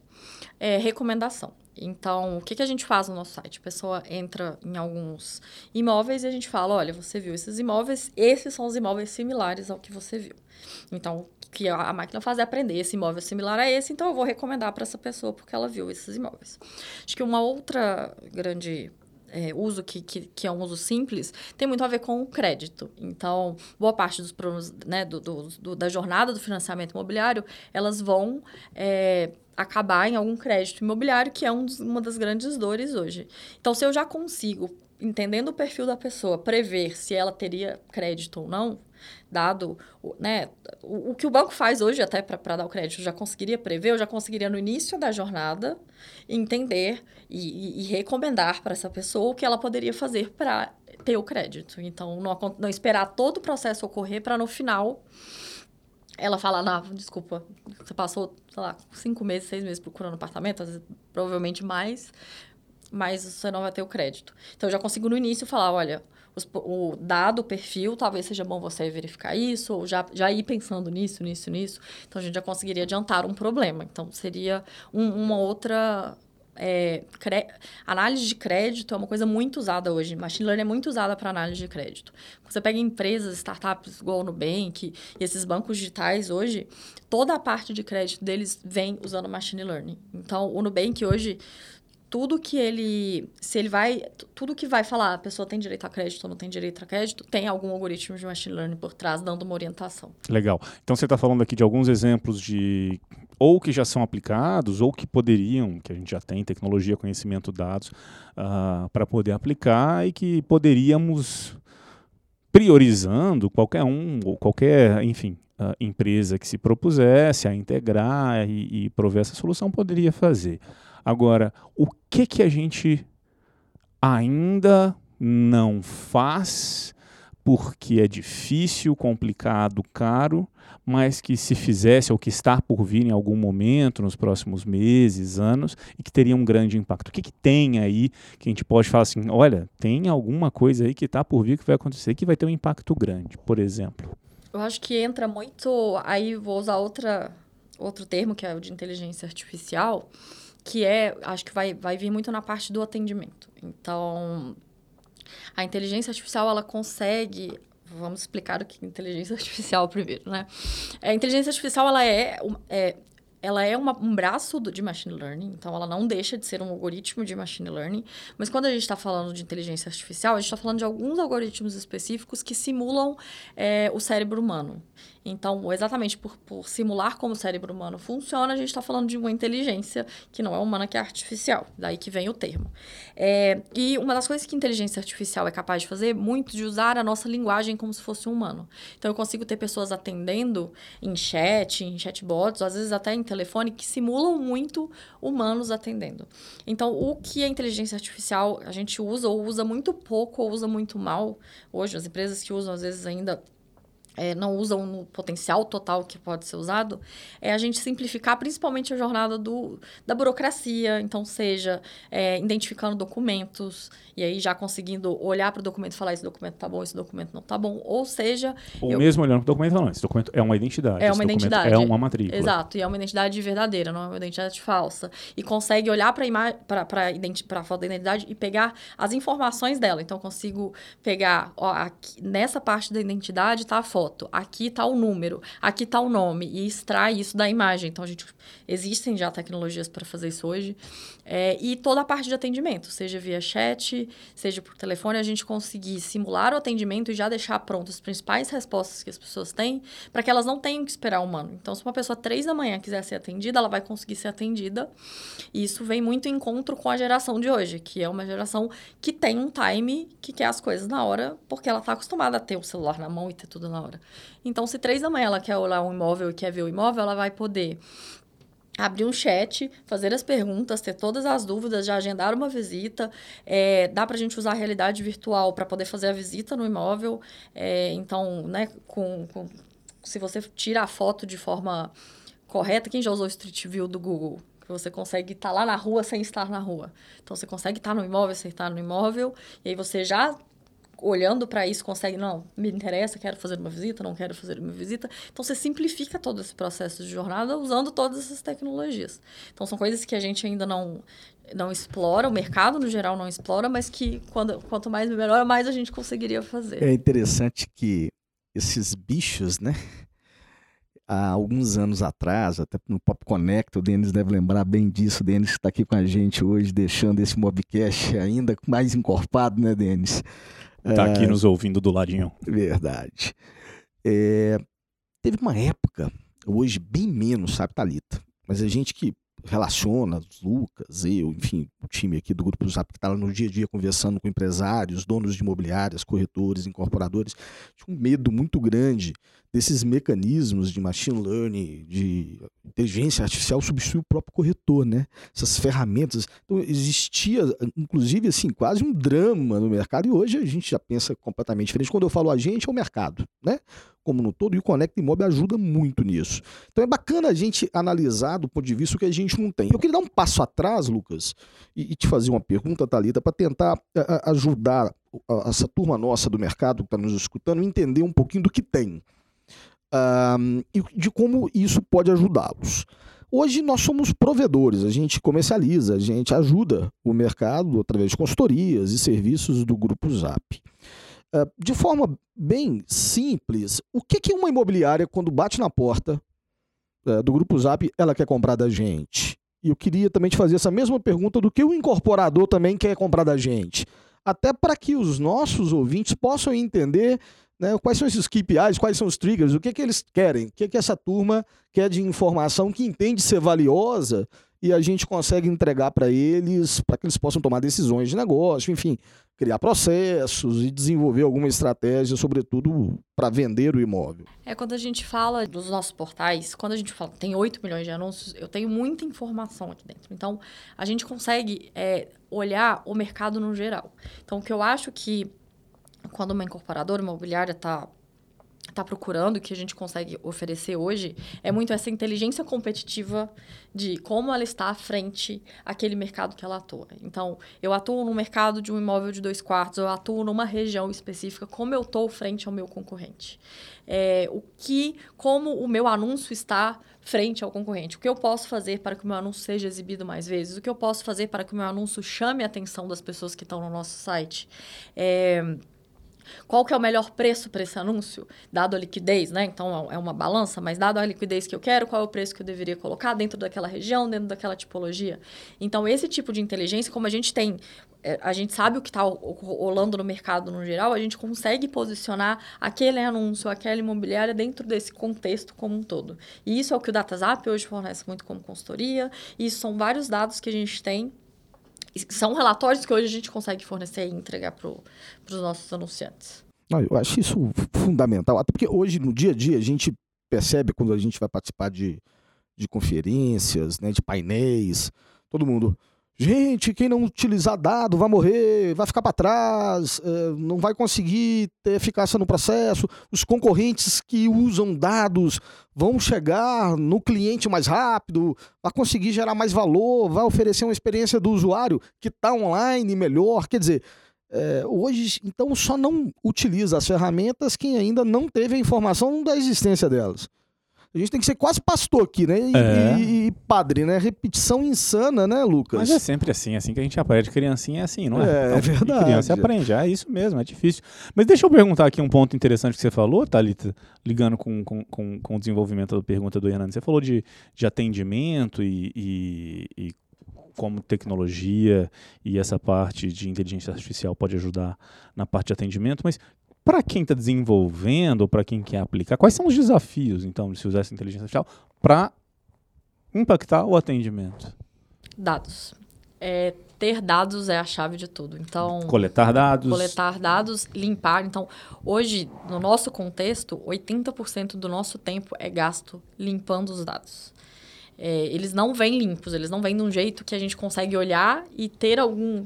é recomendação. Então, o que, que a gente faz no nosso site? A pessoa entra em alguns imóveis e a gente fala, olha, você viu esses imóveis, esses são os imóveis similares ao que você viu. Então, que a máquina faz é aprender esse imóvel é similar a esse, então eu vou recomendar para essa pessoa porque ela viu esses imóveis. Acho que uma outra grande é, uso que, que, que é um uso simples tem muito a ver com o crédito. Então, boa parte dos problemas né, do, do- do- da jornada do financiamento imobiliário, elas vão é, acabar em algum crédito imobiliário, que é um dos- uma das grandes dores hoje. Então, se eu já consigo, entendendo o perfil da pessoa, prever se ela teria crédito ou não, dado né, o, o que o banco faz hoje até para dar o crédito, eu já conseguiria prever, eu já conseguiria no início da jornada entender e, e- e recomendar para essa pessoa o que ela poderia fazer para ter o crédito. Então, não, não esperar todo o processo ocorrer para no final ela fala, não, desculpa, você passou, sei lá, cinco meses, seis meses procurando apartamento, vezes, provavelmente mais, mas você não vai ter o crédito. Então, eu já consigo no início falar, olha, o dado, o perfil, talvez seja bom você verificar isso, ou já, já ir pensando nisso, nisso, nisso. Então, a gente já conseguiria adiantar um problema. Então, seria um, uma outra é, análise de crédito é uma coisa muito usada hoje. Machine learning é muito usada para análise de crédito. Você pega empresas, startups igual o Nubank e esses bancos digitais hoje, toda a parte de crédito deles vem usando machine learning. Então, o Nubank hoje tudo que ele. Se ele vai. Tudo que vai falar, a pessoa tem direito a crédito ou não tem direito a crédito, tem algum algoritmo de machine learning por trás dando uma orientação. Legal. Então você está falando aqui de alguns exemplos de. Ou que já são aplicados, ou que poderiam, que a gente já tem tecnologia, conhecimento, dados, uh, ah, para poder aplicar e que poderíamos, priorizando qualquer um, ou qualquer, enfim, uh, empresa que se propusesse a integrar e, e prover essa solução, poderia fazer. Agora, o que que a gente ainda não faz porque é difícil, complicado, caro, mas que se fizesse ou que está por vir em algum momento nos próximos meses, anos, e que teria um grande impacto. O que, que tem aí que a gente pode falar assim, olha, tem alguma coisa aí que está por vir que vai acontecer que vai ter um impacto grande, por exemplo? Eu acho que entra muito, aí vou usar outra, outro termo que é o de inteligência artificial, que é, acho que vai, vai vir muito na parte do atendimento. Então, a inteligência artificial, ela consegue vamos explicar o que é inteligência [laughs] artificial primeiro, né? A inteligência artificial, ela é, é ela é uma, um braço do, de machine learning, então ela não deixa de ser um algoritmo de machine learning, mas quando a gente está falando de inteligência artificial, a gente está falando de alguns algoritmos específicos que simulam é, o cérebro humano. Então, exatamente por, por simular como o cérebro humano funciona, a gente está falando de uma inteligência que não é humana, que é artificial. Daí que vem o termo. É, e uma das coisas que inteligência artificial é capaz de fazer, muito de usar a nossa linguagem como se fosse um humano. Então, eu consigo ter pessoas atendendo em chat, em chatbots, às vezes até em telefone, que simulam muito humanos atendendo. Então, o que a inteligência artificial a gente usa, ou usa muito pouco, ou usa muito mal, hoje, as empresas que usam, às vezes, ainda é, não usam no potencial total que pode ser usado, é a gente simplificar principalmente a jornada do, da burocracia. Então, seja é, identificando documentos, e aí já conseguindo olhar para o documento e falar: esse documento está bom, esse documento não está bom. Ou seja. Ou eu... mesmo olhando para o documento e falando: esse documento é uma identidade. É uma identidade. É uma matrícula. Exato, e é uma identidade verdadeira, não é uma identidade falsa. E consegue olhar para a foto da identidade e pegar as informações dela. Então, consigo pegar, ó, aqui, nessa parte da identidade está a foto foto, aqui está o número, aqui está o nome, e extrai isso da imagem. Então, a gente, existem já tecnologias para fazer isso hoje. É, e toda a parte de atendimento, seja via chat, seja por telefone, a gente conseguir simular o atendimento e já deixar pronto as principais respostas que as pessoas têm, para que elas não tenham que esperar o humano. Então, se uma pessoa três da manhã quiser ser atendida, ela vai conseguir ser atendida. E isso vem muito em encontro com a geração de hoje, que é uma geração que tem um time que quer as coisas na hora, porque ela está acostumada a ter o celular na mão e ter tudo na hora. Então, se três da manhã ela quer olhar um imóvel e quer ver o imóvel, ela vai poder abrir um chat, fazer as perguntas, ter todas as dúvidas, já agendar uma visita. É, dá para a gente usar a realidade virtual para poder fazer a visita no imóvel. É, então, né, com, com, se você tira a foto de forma correta, quem já usou o Street View do Google? Você consegue estar tá lá na rua sem estar na rua. Então, você consegue estar tá no imóvel sem estar no imóvel. E aí, você já olhando para isso, consegue, não, me interessa, quero fazer uma visita, não quero fazer uma visita. Então, você simplifica todo esse processo de jornada usando todas essas tecnologias. Então, são coisas que a gente ainda não, não explora, o mercado no geral não explora, mas que quando, quanto mais melhor, mais a gente conseguiria fazer. É interessante que esses bichos, né? Há alguns anos atrás, até no Pop Connect, o Denis deve lembrar bem disso. O Denis está aqui com a gente hoje, deixando esse Mobcast ainda mais encorpado, né, Denis? Tá aqui é, nos ouvindo do ladinho. Verdade. É, teve uma época, hoje bem menos, sabe, Thalita? Mas a gente que relaciona, Lucas, eu, enfim, o time aqui do Grupo do Zap que está lá no dia a dia conversando com empresários, donos de imobiliárias, corretores, incorporadores, tinha um medo muito grande desses mecanismos de machine learning, de inteligência artificial substituir o próprio corretor, né? Essas ferramentas. Então, existia, inclusive, assim, quase um drama no mercado e hoje a gente já pensa completamente diferente. Quando eu falo a gente, é o mercado, né? como no todo, e o Conecta Imob ajuda muito nisso. Então é bacana a gente analisar do ponto de vista que a gente não tem. Eu queria dar um passo atrás, Lucas, e, e te fazer uma pergunta, Thalita, para tentar a, ajudar a, essa turma nossa do mercado que está nos escutando entender um pouquinho do que tem um, e de como isso pode ajudá-los. Hoje nós somos provedores, a gente comercializa, a gente ajuda o mercado através de consultorias e serviços do Grupo Zap. De forma bem simples, o que, uma imobiliária, quando bate na porta uh, do Grupo Zap, ela quer comprar da gente? E eu queria também te fazer essa mesma pergunta do que o incorporador também quer comprar da gente. Até para que os nossos ouvintes possam entender né? Quais são esses KPIs, quais são os triggers, o que, que eles querem, o que, que essa turma quer de informação que entende ser valiosa e a gente consegue entregar para eles, para que eles possam tomar decisões de negócio, enfim, criar processos e desenvolver alguma estratégia, sobretudo para vender o imóvel. É quando a gente fala dos nossos portais, quando a gente fala tem 8 milhões de anúncios, eu tenho muita informação aqui dentro. Então, a gente consegue é, olhar o mercado no geral. Então, o que eu acho que quando uma incorporadora imobiliária está está procurando, que a gente consegue oferecer hoje, é muito essa inteligência competitiva de como ela está à frente aquele mercado que ela atua. Então, eu atuo no mercado de um imóvel de dois quartos, eu atuo numa região específica, como eu estou frente ao meu concorrente. É, o que, como o meu anúncio está frente ao concorrente. O que eu posso fazer para que o meu anúncio seja exibido mais vezes? O que eu posso fazer para que o meu anúncio chame a atenção das pessoas que estão no nosso site? É, qual que é o melhor preço para esse anúncio, dado a liquidez, né? Então é uma balança, mas dado a liquidez que eu quero, qual é o preço que eu deveria colocar dentro daquela região, dentro daquela tipologia. Então esse tipo de inteligência, como a gente tem é, a gente sabe o que está rolando no mercado no geral, a gente consegue posicionar aquele anúncio, aquela imobiliária dentro desse contexto como um todo. E isso é o que o DataZap hoje fornece muito como consultoria, e são vários dados que a gente tem são relatórios que hoje a gente consegue fornecer e entregar para os nossos anunciantes. eu acho isso fundamental, até porque hoje, no dia a dia, a gente percebe quando a gente vai participar de, de conferências, né, de painéis, todo mundo, Gente, quem não utilizar dado vai morrer, vai ficar para trás, é, não vai conseguir ter eficácia no processo. Os concorrentes que usam dados vão chegar no cliente mais rápido, vai conseguir gerar mais valor, vai oferecer uma experiência do usuário que está online melhor. Quer dizer, é, hoje, então, só não utiliza as ferramentas quem ainda não teve a informação da existência delas. A gente tem que ser quase pastor aqui, né? E, é. e, e, padre, né? Repetição insana, né, Lucas? Mas é sempre assim, assim que a gente aprende. Criancinha é assim, não é? É, então, é verdade. Criança aprende, é isso mesmo, é difícil. Mas deixa eu perguntar aqui um ponto interessante que você falou, Thalita, ligando com, com, com, com o desenvolvimento da pergunta do Hernando. Você falou de, de atendimento e, e, e como tecnologia e essa parte de inteligência artificial pode ajudar na parte de atendimento, mas para quem está desenvolvendo ou para quem quer aplicar, quais são os desafios, então, de se usar essa inteligência artificial para impactar o atendimento? Dados. É, ter dados é a chave de tudo. Então, coletar dados. Coletar dados, limpar. Então, hoje, no nosso contexto, 80% do nosso tempo é gasto limpando os dados. É, eles não vêm limpos, eles não vêm de um jeito que a gente consegue olhar e ter algum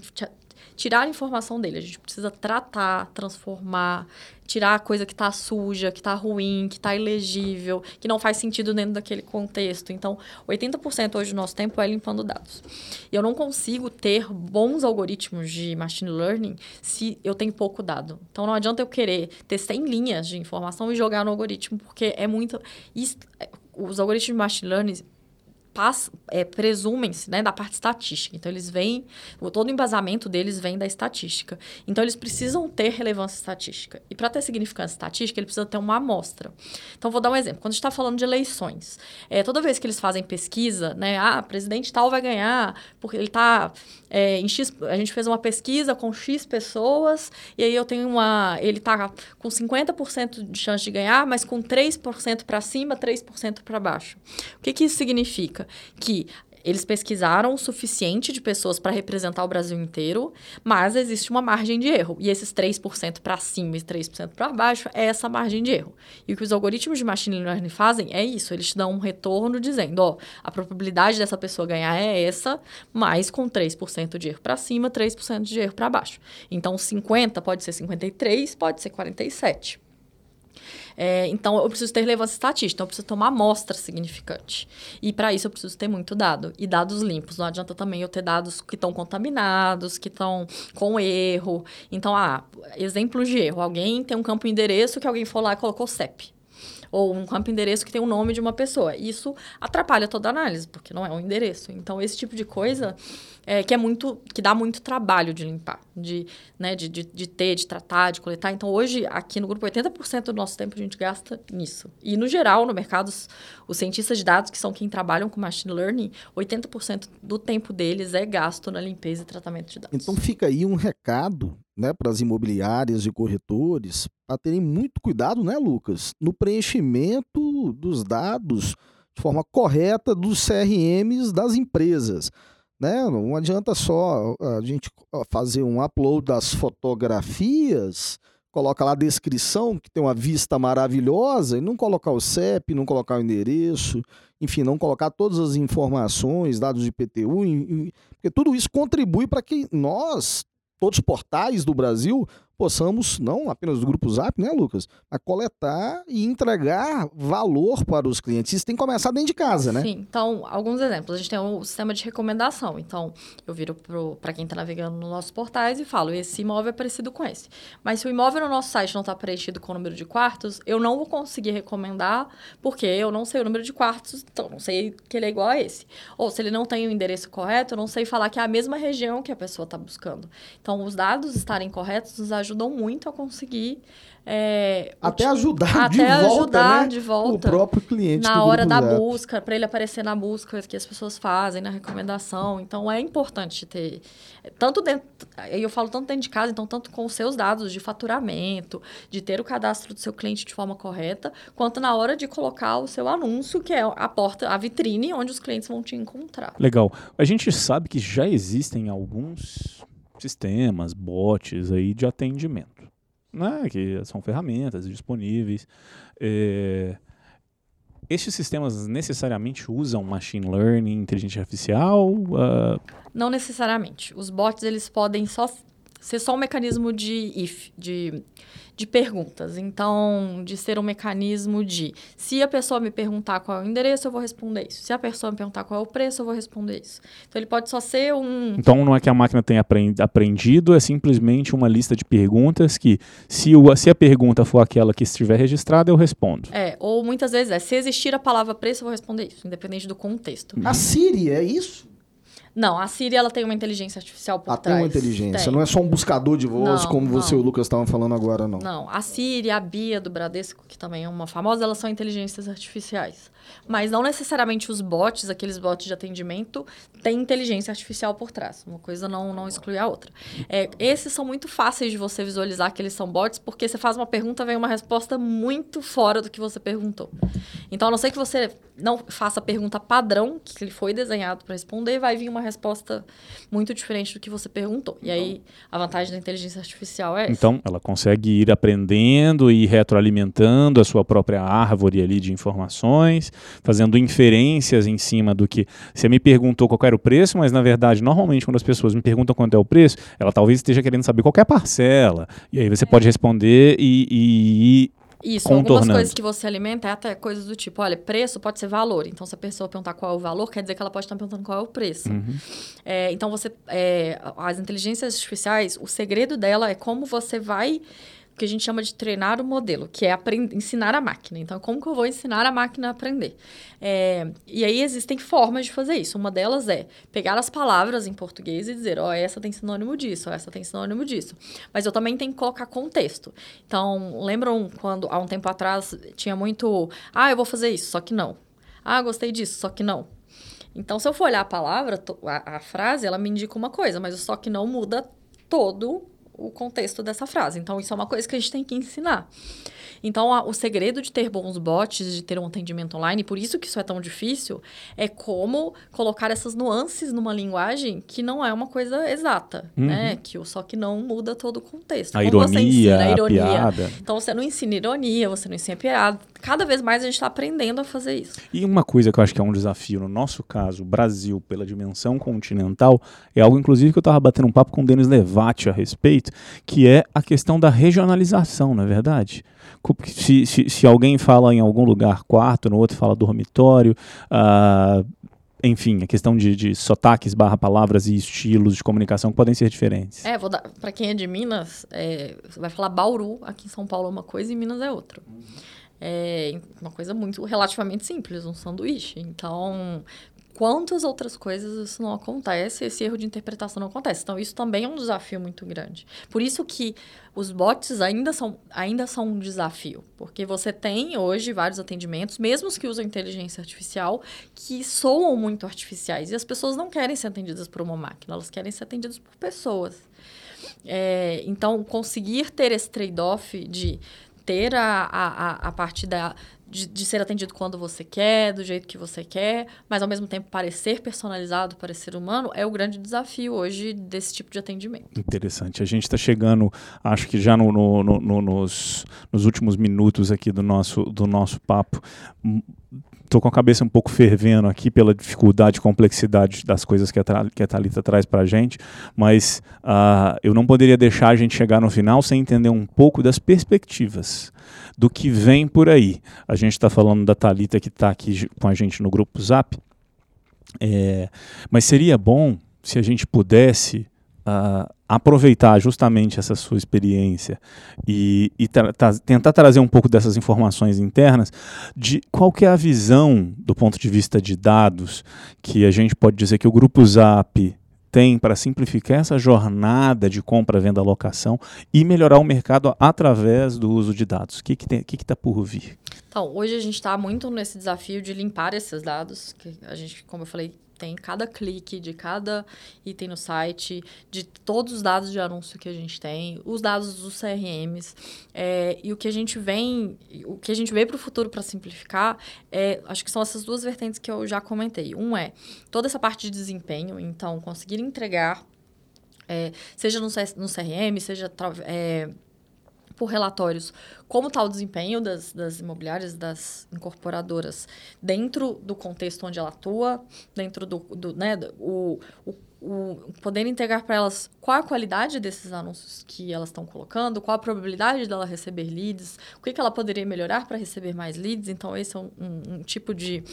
tirar a informação dele. A gente precisa tratar, transformar, tirar a coisa que está suja, que está ruim, que está ilegível, que não faz sentido dentro daquele contexto. Então, 80% hoje do nosso tempo é limpando dados. E eu não consigo ter bons algoritmos de machine learning se eu tenho pouco dado. Então, não adianta eu querer ter 100 linhas de informação e jogar no algoritmo, porque é muito... Os algoritmos de machine learning é, presumem-se né, da parte estatística. Então, eles vêm, todo o embasamento deles vem da estatística. Então, eles precisam ter relevância estatística. E para ter significância estatística, ele precisa ter uma amostra. Então, vou dar um exemplo. Quando a gente está falando de eleições, é, toda vez que eles fazem pesquisa, né, ah, presidente tal vai ganhar, porque ele está é, em X. A gente fez uma pesquisa com X pessoas, e aí eu tenho uma. Ele está com 50% de chance de ganhar, mas com 3% para cima, 3% para baixo. O que, que isso significa? Que eles pesquisaram o suficiente de pessoas para representar o Brasil inteiro, mas existe uma margem de erro. E esses 3% para cima e 3% para baixo é essa margem de erro. E o que os algoritmos de machine learning fazem é isso: eles te dão um retorno dizendo, ó, a probabilidade dessa pessoa ganhar é essa, mas com 3% de erro para cima, 3% de erro para baixo. Então, 50 pode ser 53, pode ser 47. É, então, eu preciso ter relevância estatística, então eu preciso uma amostra significante. E para isso eu preciso ter muito dado. E dados limpos. Não adianta também eu ter dados que estão contaminados, que estão com erro. Então, ah, exemplos de erro. Alguém tem um campo endereço que alguém foi lá e colocou CEP ou um campo endereço que tem o nome de uma pessoa. Isso atrapalha toda a análise, porque não é um endereço. Então, esse tipo de coisa é, que é muito, que dá muito trabalho de limpar, de, né, de, de, de, ter, de tratar, de coletar. Então, hoje, aqui no grupo, 80% do nosso tempo a gente gasta nisso. E, no geral, no mercado, os, os cientistas de dados, que são quem trabalham com machine learning, 80% do tempo deles é gasto na limpeza e tratamento de dados. Então, fica aí um recado né, para as imobiliárias e corretores para terem muito cuidado, né, Lucas, no preenchimento dos dados de forma correta dos CRMs das empresas. Né? Não adianta só a gente fazer um upload das fotografias, coloca lá a descrição, que tem uma vista maravilhosa, e não colocar o CEP, não colocar o endereço, enfim, não colocar todas as informações, dados de IPTU, porque tudo isso contribui para que nós todos os portais do Brasil possamos, não apenas do Grupo Zap, né, Lucas, a coletar e entregar valor para os clientes. Isso tem que começar dentro de casa, né? Sim, então, alguns exemplos. A gente tem o sistema de recomendação. Então, eu viro para quem está navegando nos nossos portais e falo, esse imóvel é parecido com esse. Mas se o imóvel no nosso site não está preenchido com o número de quartos, eu não vou conseguir recomendar, porque eu não sei o número de quartos, então não sei que ele é igual a esse. Ou se ele não tem o endereço correto, eu não sei falar que é a mesma região que a pessoa está buscando. Então, os dados estarem corretos nos ajudam muito a conseguir é, até ajudar até de volta, ajudar né? de volta o próprio cliente na hora da Zap. busca para ele aparecer na busca que as pessoas fazem na recomendação então é importante ter tanto dentro eu falo tanto dentro de casa então tanto com os seus dados de faturamento de ter o cadastro do seu cliente de forma correta quanto na hora de colocar o seu anúncio que é a porta a vitrine onde os clientes vão te encontrar legal a gente sabe que já existem alguns sistemas, bots aí de atendimento, né? que são ferramentas disponíveis. É... Estes sistemas necessariamente usam machine learning, inteligência artificial? Uh... Não necessariamente. Os bots eles podem só ser só um mecanismo de if, de de perguntas. Então, de ser um mecanismo de se a pessoa me perguntar qual é o endereço, eu vou responder isso. Se a pessoa me perguntar qual é o preço, eu vou responder isso. Então, ele pode só ser um. Então, não é que a máquina tenha aprendido, é simplesmente uma lista de perguntas que, se, o, se a pergunta for aquela que estiver registrada, eu respondo. É, ou muitas vezes é se existir a palavra preço, eu vou responder isso, independente do contexto. A Siri é isso? Não, a Siri ela tem uma inteligência artificial por ah, trás. tem uma inteligência, tem. não é só um buscador de voz não, como não. você e o Lucas estavam falando agora, não. Não, a Siri, a Bia do Bradesco, que também é uma famosa, elas são inteligências artificiais. Mas não necessariamente os bots, aqueles bots de atendimento, têm inteligência artificial por trás. Uma coisa não, não exclui a outra. É, esses são muito fáceis de você visualizar que eles são bots, porque você faz uma pergunta, vem uma resposta muito fora do que você perguntou. Então, a não ser que você não faça a pergunta padrão, que ele foi desenhado para responder, vai vir uma resposta muito diferente do que você perguntou. E aí, a vantagem da inteligência artificial é essa. Então, ela consegue ir aprendendo e retroalimentando a sua própria árvore ali de informações, fazendo inferências em cima do que você me perguntou qual era o preço, mas na verdade, normalmente quando as pessoas me perguntam quanto é o preço, ela talvez esteja querendo saber qual é a parcela. E aí você é. pode responder e, e, isso, algumas coisas que você alimenta é até coisas do tipo, olha, preço pode ser valor. Então, se a pessoa perguntar qual é o valor, quer dizer que ela pode estar perguntando qual é o preço. Uhum. É, então, você, é, as inteligências artificiais, o segredo dela é como você vai o que a gente chama de treinar o modelo, que é aprender, ensinar a máquina. Então, como que eu vou ensinar a máquina a aprender? É, e aí existem formas de fazer isso. Uma delas é pegar as palavras em português e dizer, ó, oh, essa tem sinônimo disso, essa tem sinônimo disso. Mas eu também tenho que colocar contexto. Então, lembram quando, há um tempo atrás, tinha muito, ah, eu vou fazer isso, só que não. Ah, gostei disso, só que não. Então, se eu for olhar a palavra, a, a frase, ela me indica uma coisa, mas o só que não muda todo o contexto dessa frase. Então, isso é uma coisa que a gente tem que ensinar. Então, a, o segredo de ter bons bots, de ter um atendimento online, por isso que isso é tão difícil, é como colocar essas nuances numa linguagem que não é uma coisa exata, uhum. né? Que o só que não muda todo o contexto. A como ironia, ensina, a ironia. A então, você não ensina ironia, você não ensina piada, cada vez mais a gente está aprendendo a fazer isso. E uma coisa que eu acho que é um desafio, no nosso caso, Brasil, pela dimensão continental, é algo, inclusive, que eu estava batendo um papo com o Denis Levati a respeito, que é a questão da regionalização, não é verdade? Se, se, se alguém fala em algum lugar quarto, no outro fala dormitório, uh, enfim, a questão de, de sotaques barra palavras e estilos de comunicação que podem ser diferentes. É, vou dar, para quem é de Minas, é, você vai falar Bauru, aqui em São Paulo é uma coisa e Minas é outra. É uma coisa muito relativamente simples, um sanduíche. Então, quantas outras coisas isso não acontece, esse erro de interpretação não acontece. Então, isso também é um desafio muito grande. Por isso que os bots ainda são, ainda são um desafio, porque você tem hoje vários atendimentos, mesmo os que usam inteligência artificial, que soam muito artificiais. E as pessoas não querem ser atendidas por uma máquina, elas querem ser atendidas por pessoas. É, então, conseguir ter esse trade-off de ter a, a, a parte da, de, de, ser atendido quando você quer, do jeito que você quer, mas ao mesmo tempo parecer personalizado, parecer humano, é o grande desafio hoje desse tipo de atendimento. Interessante. A gente está chegando, acho que já no, no, no, nos, nos últimos minutos aqui do nosso, do nosso papo estou com a cabeça um pouco fervendo aqui pela dificuldade e complexidade das coisas que a, que a Thalita traz para a gente, mas uh, eu não poderia deixar a gente chegar no final sem entender um pouco das perspectivas do que vem por aí. A gente está falando da Thalita que está aqui com a gente no grupo Zap, é, mas seria bom se a gente pudesse uh, aproveitar justamente essa sua experiência e, e tra tra tentar trazer um pouco dessas informações internas de qual que é a visão do ponto de vista de dados que a gente pode dizer que o grupo Zap tem para simplificar essa jornada de compra, venda, locação e melhorar o mercado através do uso de dados? O que está que que que tá por vir? Então, hoje a gente está muito nesse desafio de limpar esses dados, que a gente, como eu falei, tem cada clique de cada item no site, de todos os dados de anúncio que a gente tem, os dados dos CRMs. É, e o que a gente vem, o que a gente vê para o futuro para simplificar, é, acho que são essas duas vertentes que eu já comentei. Um é toda essa parte de desempenho, então conseguir entregar, é, seja no, no CRM, seja é, por relatórios como está o desempenho das, das imobiliárias, das incorporadoras, dentro do contexto onde ela atua, dentro do, do né, o, o, o poder entregar para elas qual a qualidade desses anúncios que elas estão colocando, qual a probabilidade dela receber leads, o que, que ela poderia melhorar para receber mais leads. Então, esse é um, um, um tipo de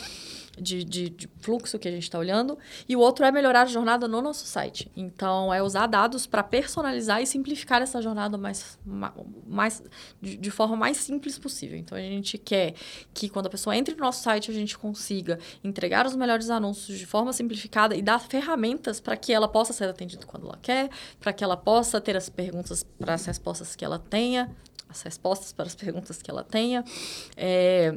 de, de, de fluxo que a gente está olhando, e o outro é melhorar a jornada no nosso site. Então, é usar dados para personalizar e simplificar essa jornada mais, mais de, de, forma mais simples possível. Então, a gente quer que quando a pessoa entre no nosso site, a gente consiga entregar os melhores anúncios de forma simplificada e dar ferramentas para que ela possa ser atendida quando ela quer, para que ela possa ter as perguntas para as respostas que ela tenha, as respostas para as perguntas que ela tenha. É,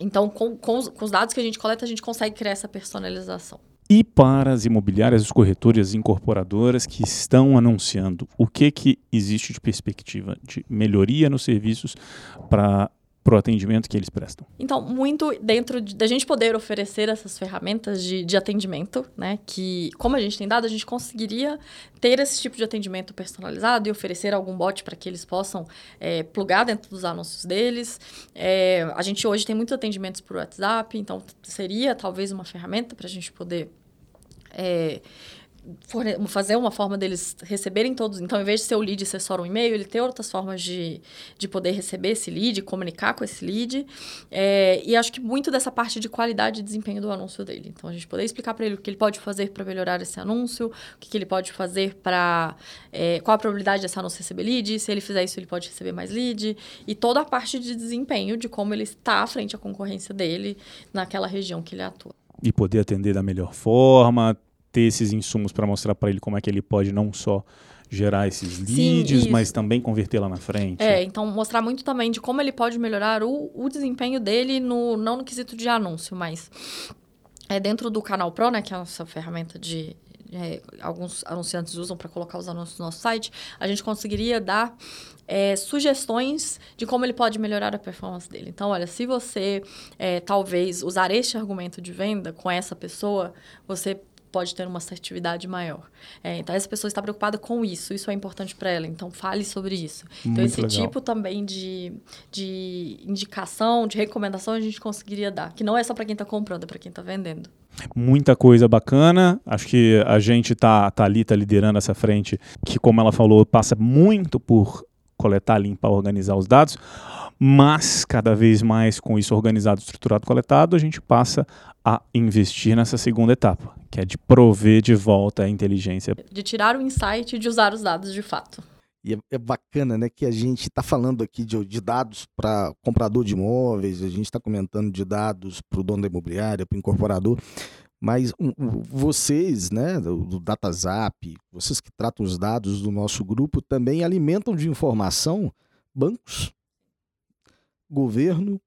então, com, com os, com os dados que a gente coleta, a gente consegue criar essa personalização. E para as imobiliárias, os corretores e incorporadoras que estão anunciando, o que, que existe de perspectiva de melhoria nos serviços para para o atendimento que eles prestam? Então, muito dentro de, da gente poder oferecer essas ferramentas de, de atendimento, né? Que, como a gente tem dado, a gente conseguiria ter esse tipo de atendimento personalizado e oferecer algum bot para que eles possam é, plugar dentro dos anúncios deles. É, a gente hoje tem muitos atendimentos por WhatsApp, então seria talvez uma ferramenta para a gente poder. É, fazer uma forma deles receberem todos. Então, em vez de ser o lead ser só um e-mail, ele ter outras formas de, de poder receber esse lead, comunicar com esse lead. É, e acho que muito dessa parte de qualidade e desempenho do anúncio dele. Então, a gente poder explicar para ele o que ele pode fazer para melhorar esse anúncio, o que, que ele pode fazer para. É, qual a probabilidade desse anúncio receber lead, se ele fizer isso, ele pode receber mais lead. E toda a parte de desempenho, de como ele está à frente à concorrência dele naquela região que ele atua. E poder atender da melhor forma, ter esses insumos para mostrar para ele como é que ele pode não só gerar esses leads, Sim, mas também converter lá na frente. É, então mostrar muito também de como ele pode melhorar o, o desempenho dele, no, não no quesito de anúncio, mas é dentro do Canal Pro, né, que é a nossa ferramenta de, é, alguns anunciantes usam para colocar os anúncios no nosso site, a gente conseguiria dar é, sugestões de como ele pode melhorar a performance dele. Então, olha, se você é, talvez usar este argumento de venda com essa pessoa, você pode ter uma assertividade maior. É, então, essa pessoa está preocupada com isso, isso é importante para ela, então fale sobre isso. Então, Muito esse legal. tipo também de, de indicação, de recomendação, a gente conseguiria dar, que não é só para quem está comprando, é para quem está vendendo. muita coisa bacana. Acho que a gente tá, tá ali, tá liderando essa frente, que, como ela falou, passa muito por coletar, limpar, organizar os dados, mas cada vez mais com isso organizado, estruturado, coletado, a gente passa a investir nessa segunda etapa, que é de prover de volta a inteligência. De tirar o insight e de usar os dados de fato. E é, é bacana, né, que a gente está falando aqui de, de dados para comprador de imóveis, a gente está comentando de dados para o dono da imobiliária, para o incorporador, mas um, um, vocês, né, do, do DataZap, vocês que tratam os dados do nosso grupo, também alimentam de informação bancos, governo,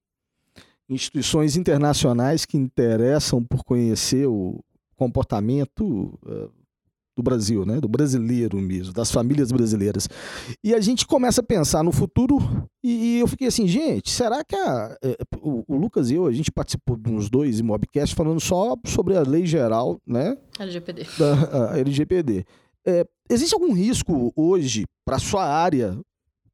instituições internacionais que interessam por conhecer o comportamento uh, do Brasil, né? do brasileiro mesmo, das famílias brasileiras. E a gente começa a pensar no futuro e, eu fiquei assim, gente, será que a, eh, o, o, Lucas e eu, a gente participou de uns dois Imobcast falando só sobre a lei geral, né? LGPD. Da LGPD. É, existe algum risco hoje para sua área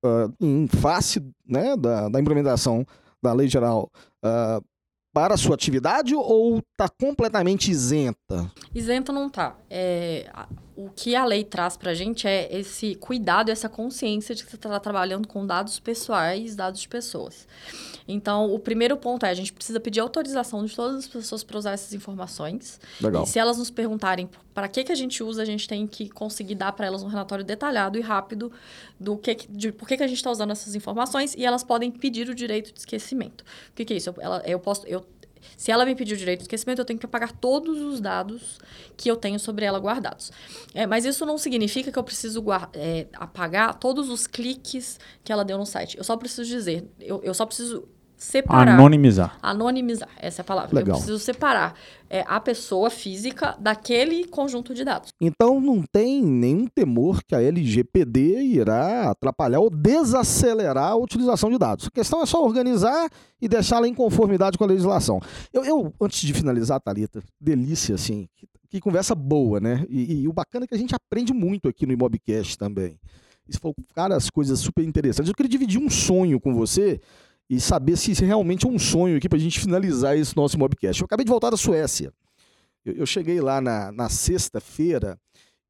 uh, em face né, da, da, implementação da lei geral uh, para a sua atividade ou está completamente isenta? Isenta não está. É, o que a lei traz para a gente é esse cuidado, essa consciência de que você está trabalhando com dados pessoais, dados de pessoas. Então, o primeiro ponto é a gente precisa pedir autorização de todas as pessoas para usar essas informações. Legal. E se elas nos perguntarem para que, que a gente usa, a gente tem que conseguir dar para elas um relatório detalhado e rápido do que, de por que, que a gente está usando essas informações e elas podem pedir o direito de esquecimento. O que, que é isso? Eu, ela, eu posso, eu se ela me pedir o direito de esquecimento, eu tenho que apagar todos os dados que eu tenho sobre ela guardados. É, mas isso não significa que eu preciso é, apagar todos os cliques que ela deu no site. Eu só preciso dizer, eu, eu só preciso separar. Anonimizar. Anonimizar, essa é a palavra. Legal. Eu preciso separar é, a pessoa física daquele conjunto de dados. Então não tem nenhum temor que a LGPD irá atrapalhar ou desacelerar a utilização de dados. A questão é só organizar e deixá-la em conformidade com a legislação. Eu, eu antes de finalizar, Thalita, delícia, assim, que, que conversa boa, né? E, e, o bacana é que a gente aprende muito aqui no Imobcast também. Isso foi, cara, as coisas super interessantes. Eu queria dividir um sonho com você e saber se isso realmente é um sonho aqui para a gente finalizar esse nosso Mobcast. Eu acabei de voltar da Suécia. Eu, eu cheguei lá na, na sexta-feira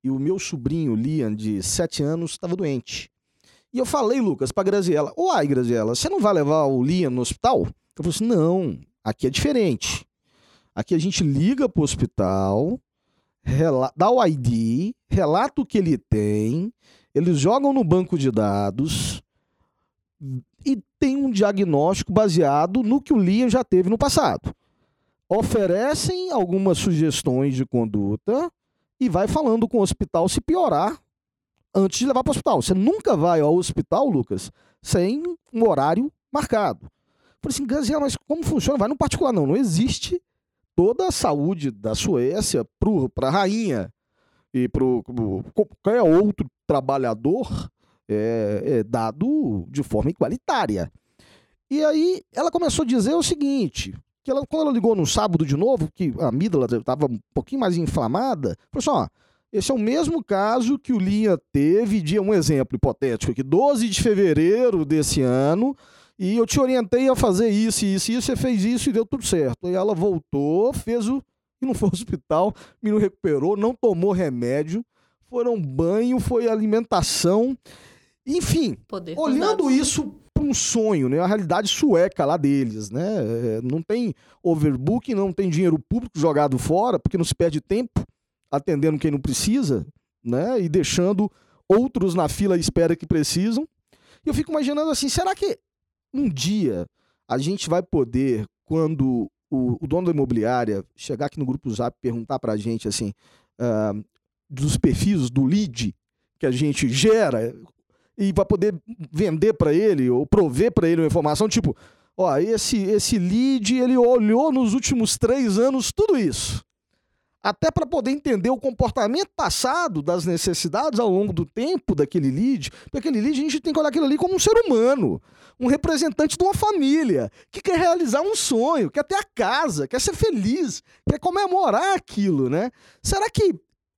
e o meu sobrinho, Liam, de 7 anos, estava doente. E eu falei, Lucas, para Graziella: Uai, Graziella, você não vai levar o Liam no hospital? Eu falei assim: não, aqui é diferente. Aqui a gente liga para o hospital, dá o ID, relata o que ele tem, eles jogam no banco de dados e tem um diagnóstico baseado no que o Liam já teve no passado. Oferecem algumas sugestões de conduta e vai falando com o hospital se piorar antes de levar para o hospital. Você nunca vai ao hospital, Lucas, sem um horário marcado. Falei assim, Gaziela, mas como funciona? Vai no particular. Não, não existe toda a saúde da Suécia para a rainha e para qualquer outro trabalhador é, é dado de forma igualitária. E aí ela começou a dizer o seguinte, que ela, quando ela ligou no sábado de novo, que a amígdala estava um pouquinho mais inflamada, falou assim, ó, esse é o mesmo caso que o Linha teve, de um exemplo hipotético aqui, 12 de fevereiro desse ano, e eu te orientei a fazer isso, isso, isso, você fez isso e deu tudo certo. E ela voltou, fez o. e não foi ao hospital, me não recuperou, não tomou remédio, foram banho, foi alimentação. Enfim, Poder olhando isso para um sonho, né? A realidade sueca lá deles, né? É, não tem overbooking, não tem dinheiro público jogado fora, porque não se perde tempo atendendo quem não precisa, né? E deixando outros na fila à espera que precisam. E eu fico imaginando assim, será que um dia a gente vai poder, quando o, o dono da imobiliária chegar aqui no grupo Zap e perguntar para a gente assim, uh, dos perfis do lead que a gente gera, e vai poder vender para ele ou prover para ele uma informação tipo, ó, esse esse lead ele olhou nos últimos três anos tudo isso. até para poder entender o comportamento passado das necessidades ao longo do tempo daquele lead. Porque aquele lead a gente tem que olhar aquilo ali como um ser humano, um representante de uma família que quer realizar um sonho, quer ter a casa, quer ser feliz, quer comemorar aquilo, né? Será que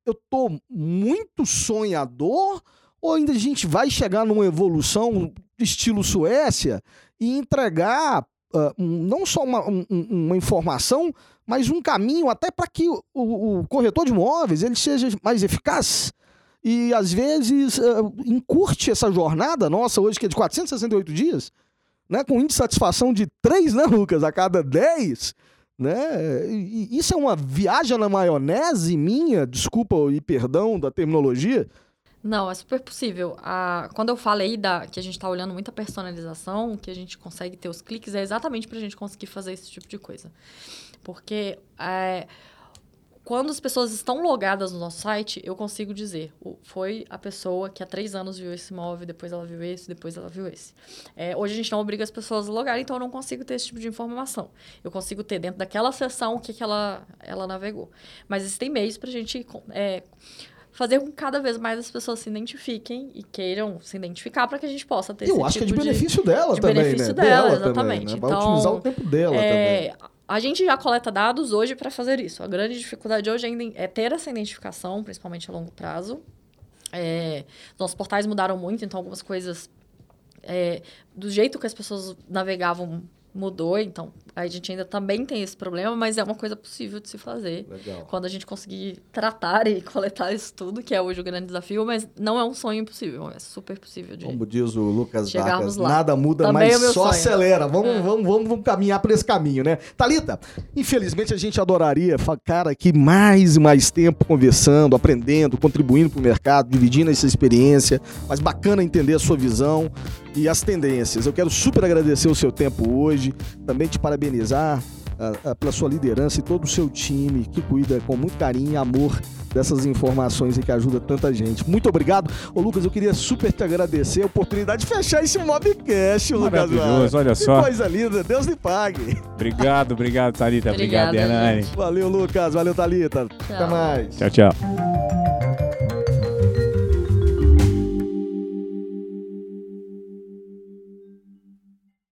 eu tô muito sonhador ou ainda a gente vai chegar numa evolução estilo Suécia e entregar uh, não só uma, um, uma informação, mas um caminho até para que o, o, corretor de imóveis ele seja mais eficaz e às vezes uh, encurte essa jornada nossa hoje que é de 468 dias, né, com índice de satisfação de 3, né, Lucas, a cada 10, né? E isso é uma viagem na maionese minha, desculpa e perdão da terminologia, não, é super possível. Ah, quando eu falei da, que a gente está olhando muita personalização, que a gente consegue ter os cliques, é exatamente para a gente conseguir fazer esse tipo de coisa. Porque é, quando as pessoas estão logadas no nosso site, eu consigo dizer, foi a pessoa que há três anos viu esse imóvel, depois ela viu esse, depois ela viu esse. É, hoje a gente não obriga as pessoas a logar, então eu não consigo ter esse tipo de informação. Eu consigo ter dentro daquela sessão o que, que ela, ela navegou. Mas existem meios para a gente... É, fazer com que cada vez mais as pessoas se identifiquem e queiram se identificar para que a gente possa ter Eu esse acho tipo que é de benefício de, dela de também, benefício né? dela, dela exatamente. Também, né? Vai então, otimizar o tempo dela é, também. A gente já coleta dados hoje para fazer isso. A grande dificuldade hoje é ter essa identificação, principalmente a longo prazo. É, nossos portais mudaram muito, então algumas coisas é, do jeito que as pessoas navegavam mudou, então a gente ainda também tem esse problema, mas é uma coisa possível de se fazer. Legal. Quando a gente conseguir tratar e [laughs] coletar isso tudo, que é hoje o grande desafio, mas não é um sonho impossível, é super possível de Como diz o Lucas Vargas, nada muda, também mas é só sonho. acelera. Vamos, É. vamos, vamos, vamos caminhar por esse caminho, né? Talita, infelizmente a gente adoraria ficar aqui mais e mais tempo conversando, aprendendo, contribuindo para o mercado, dividindo essa experiência, mas bacana entender a sua visão e as tendências. Eu quero super agradecer o seu tempo hoje, também te parabenizar ah, ah, pela sua liderança e todo o seu time que cuida com muito carinho e amor dessas informações e que ajuda tanta gente. Muito obrigado. Ô Lucas, eu queria super te agradecer a oportunidade de fechar esse Mobcast, Lucas. Maravilhoso, olha Que só. coisa linda, Deus lhe pague. Obrigado, obrigado, Thalita. Obrigado, Hernani. Valeu, Lucas. Valeu, Thalita. Até Tchau. mais. Tchau, tchau.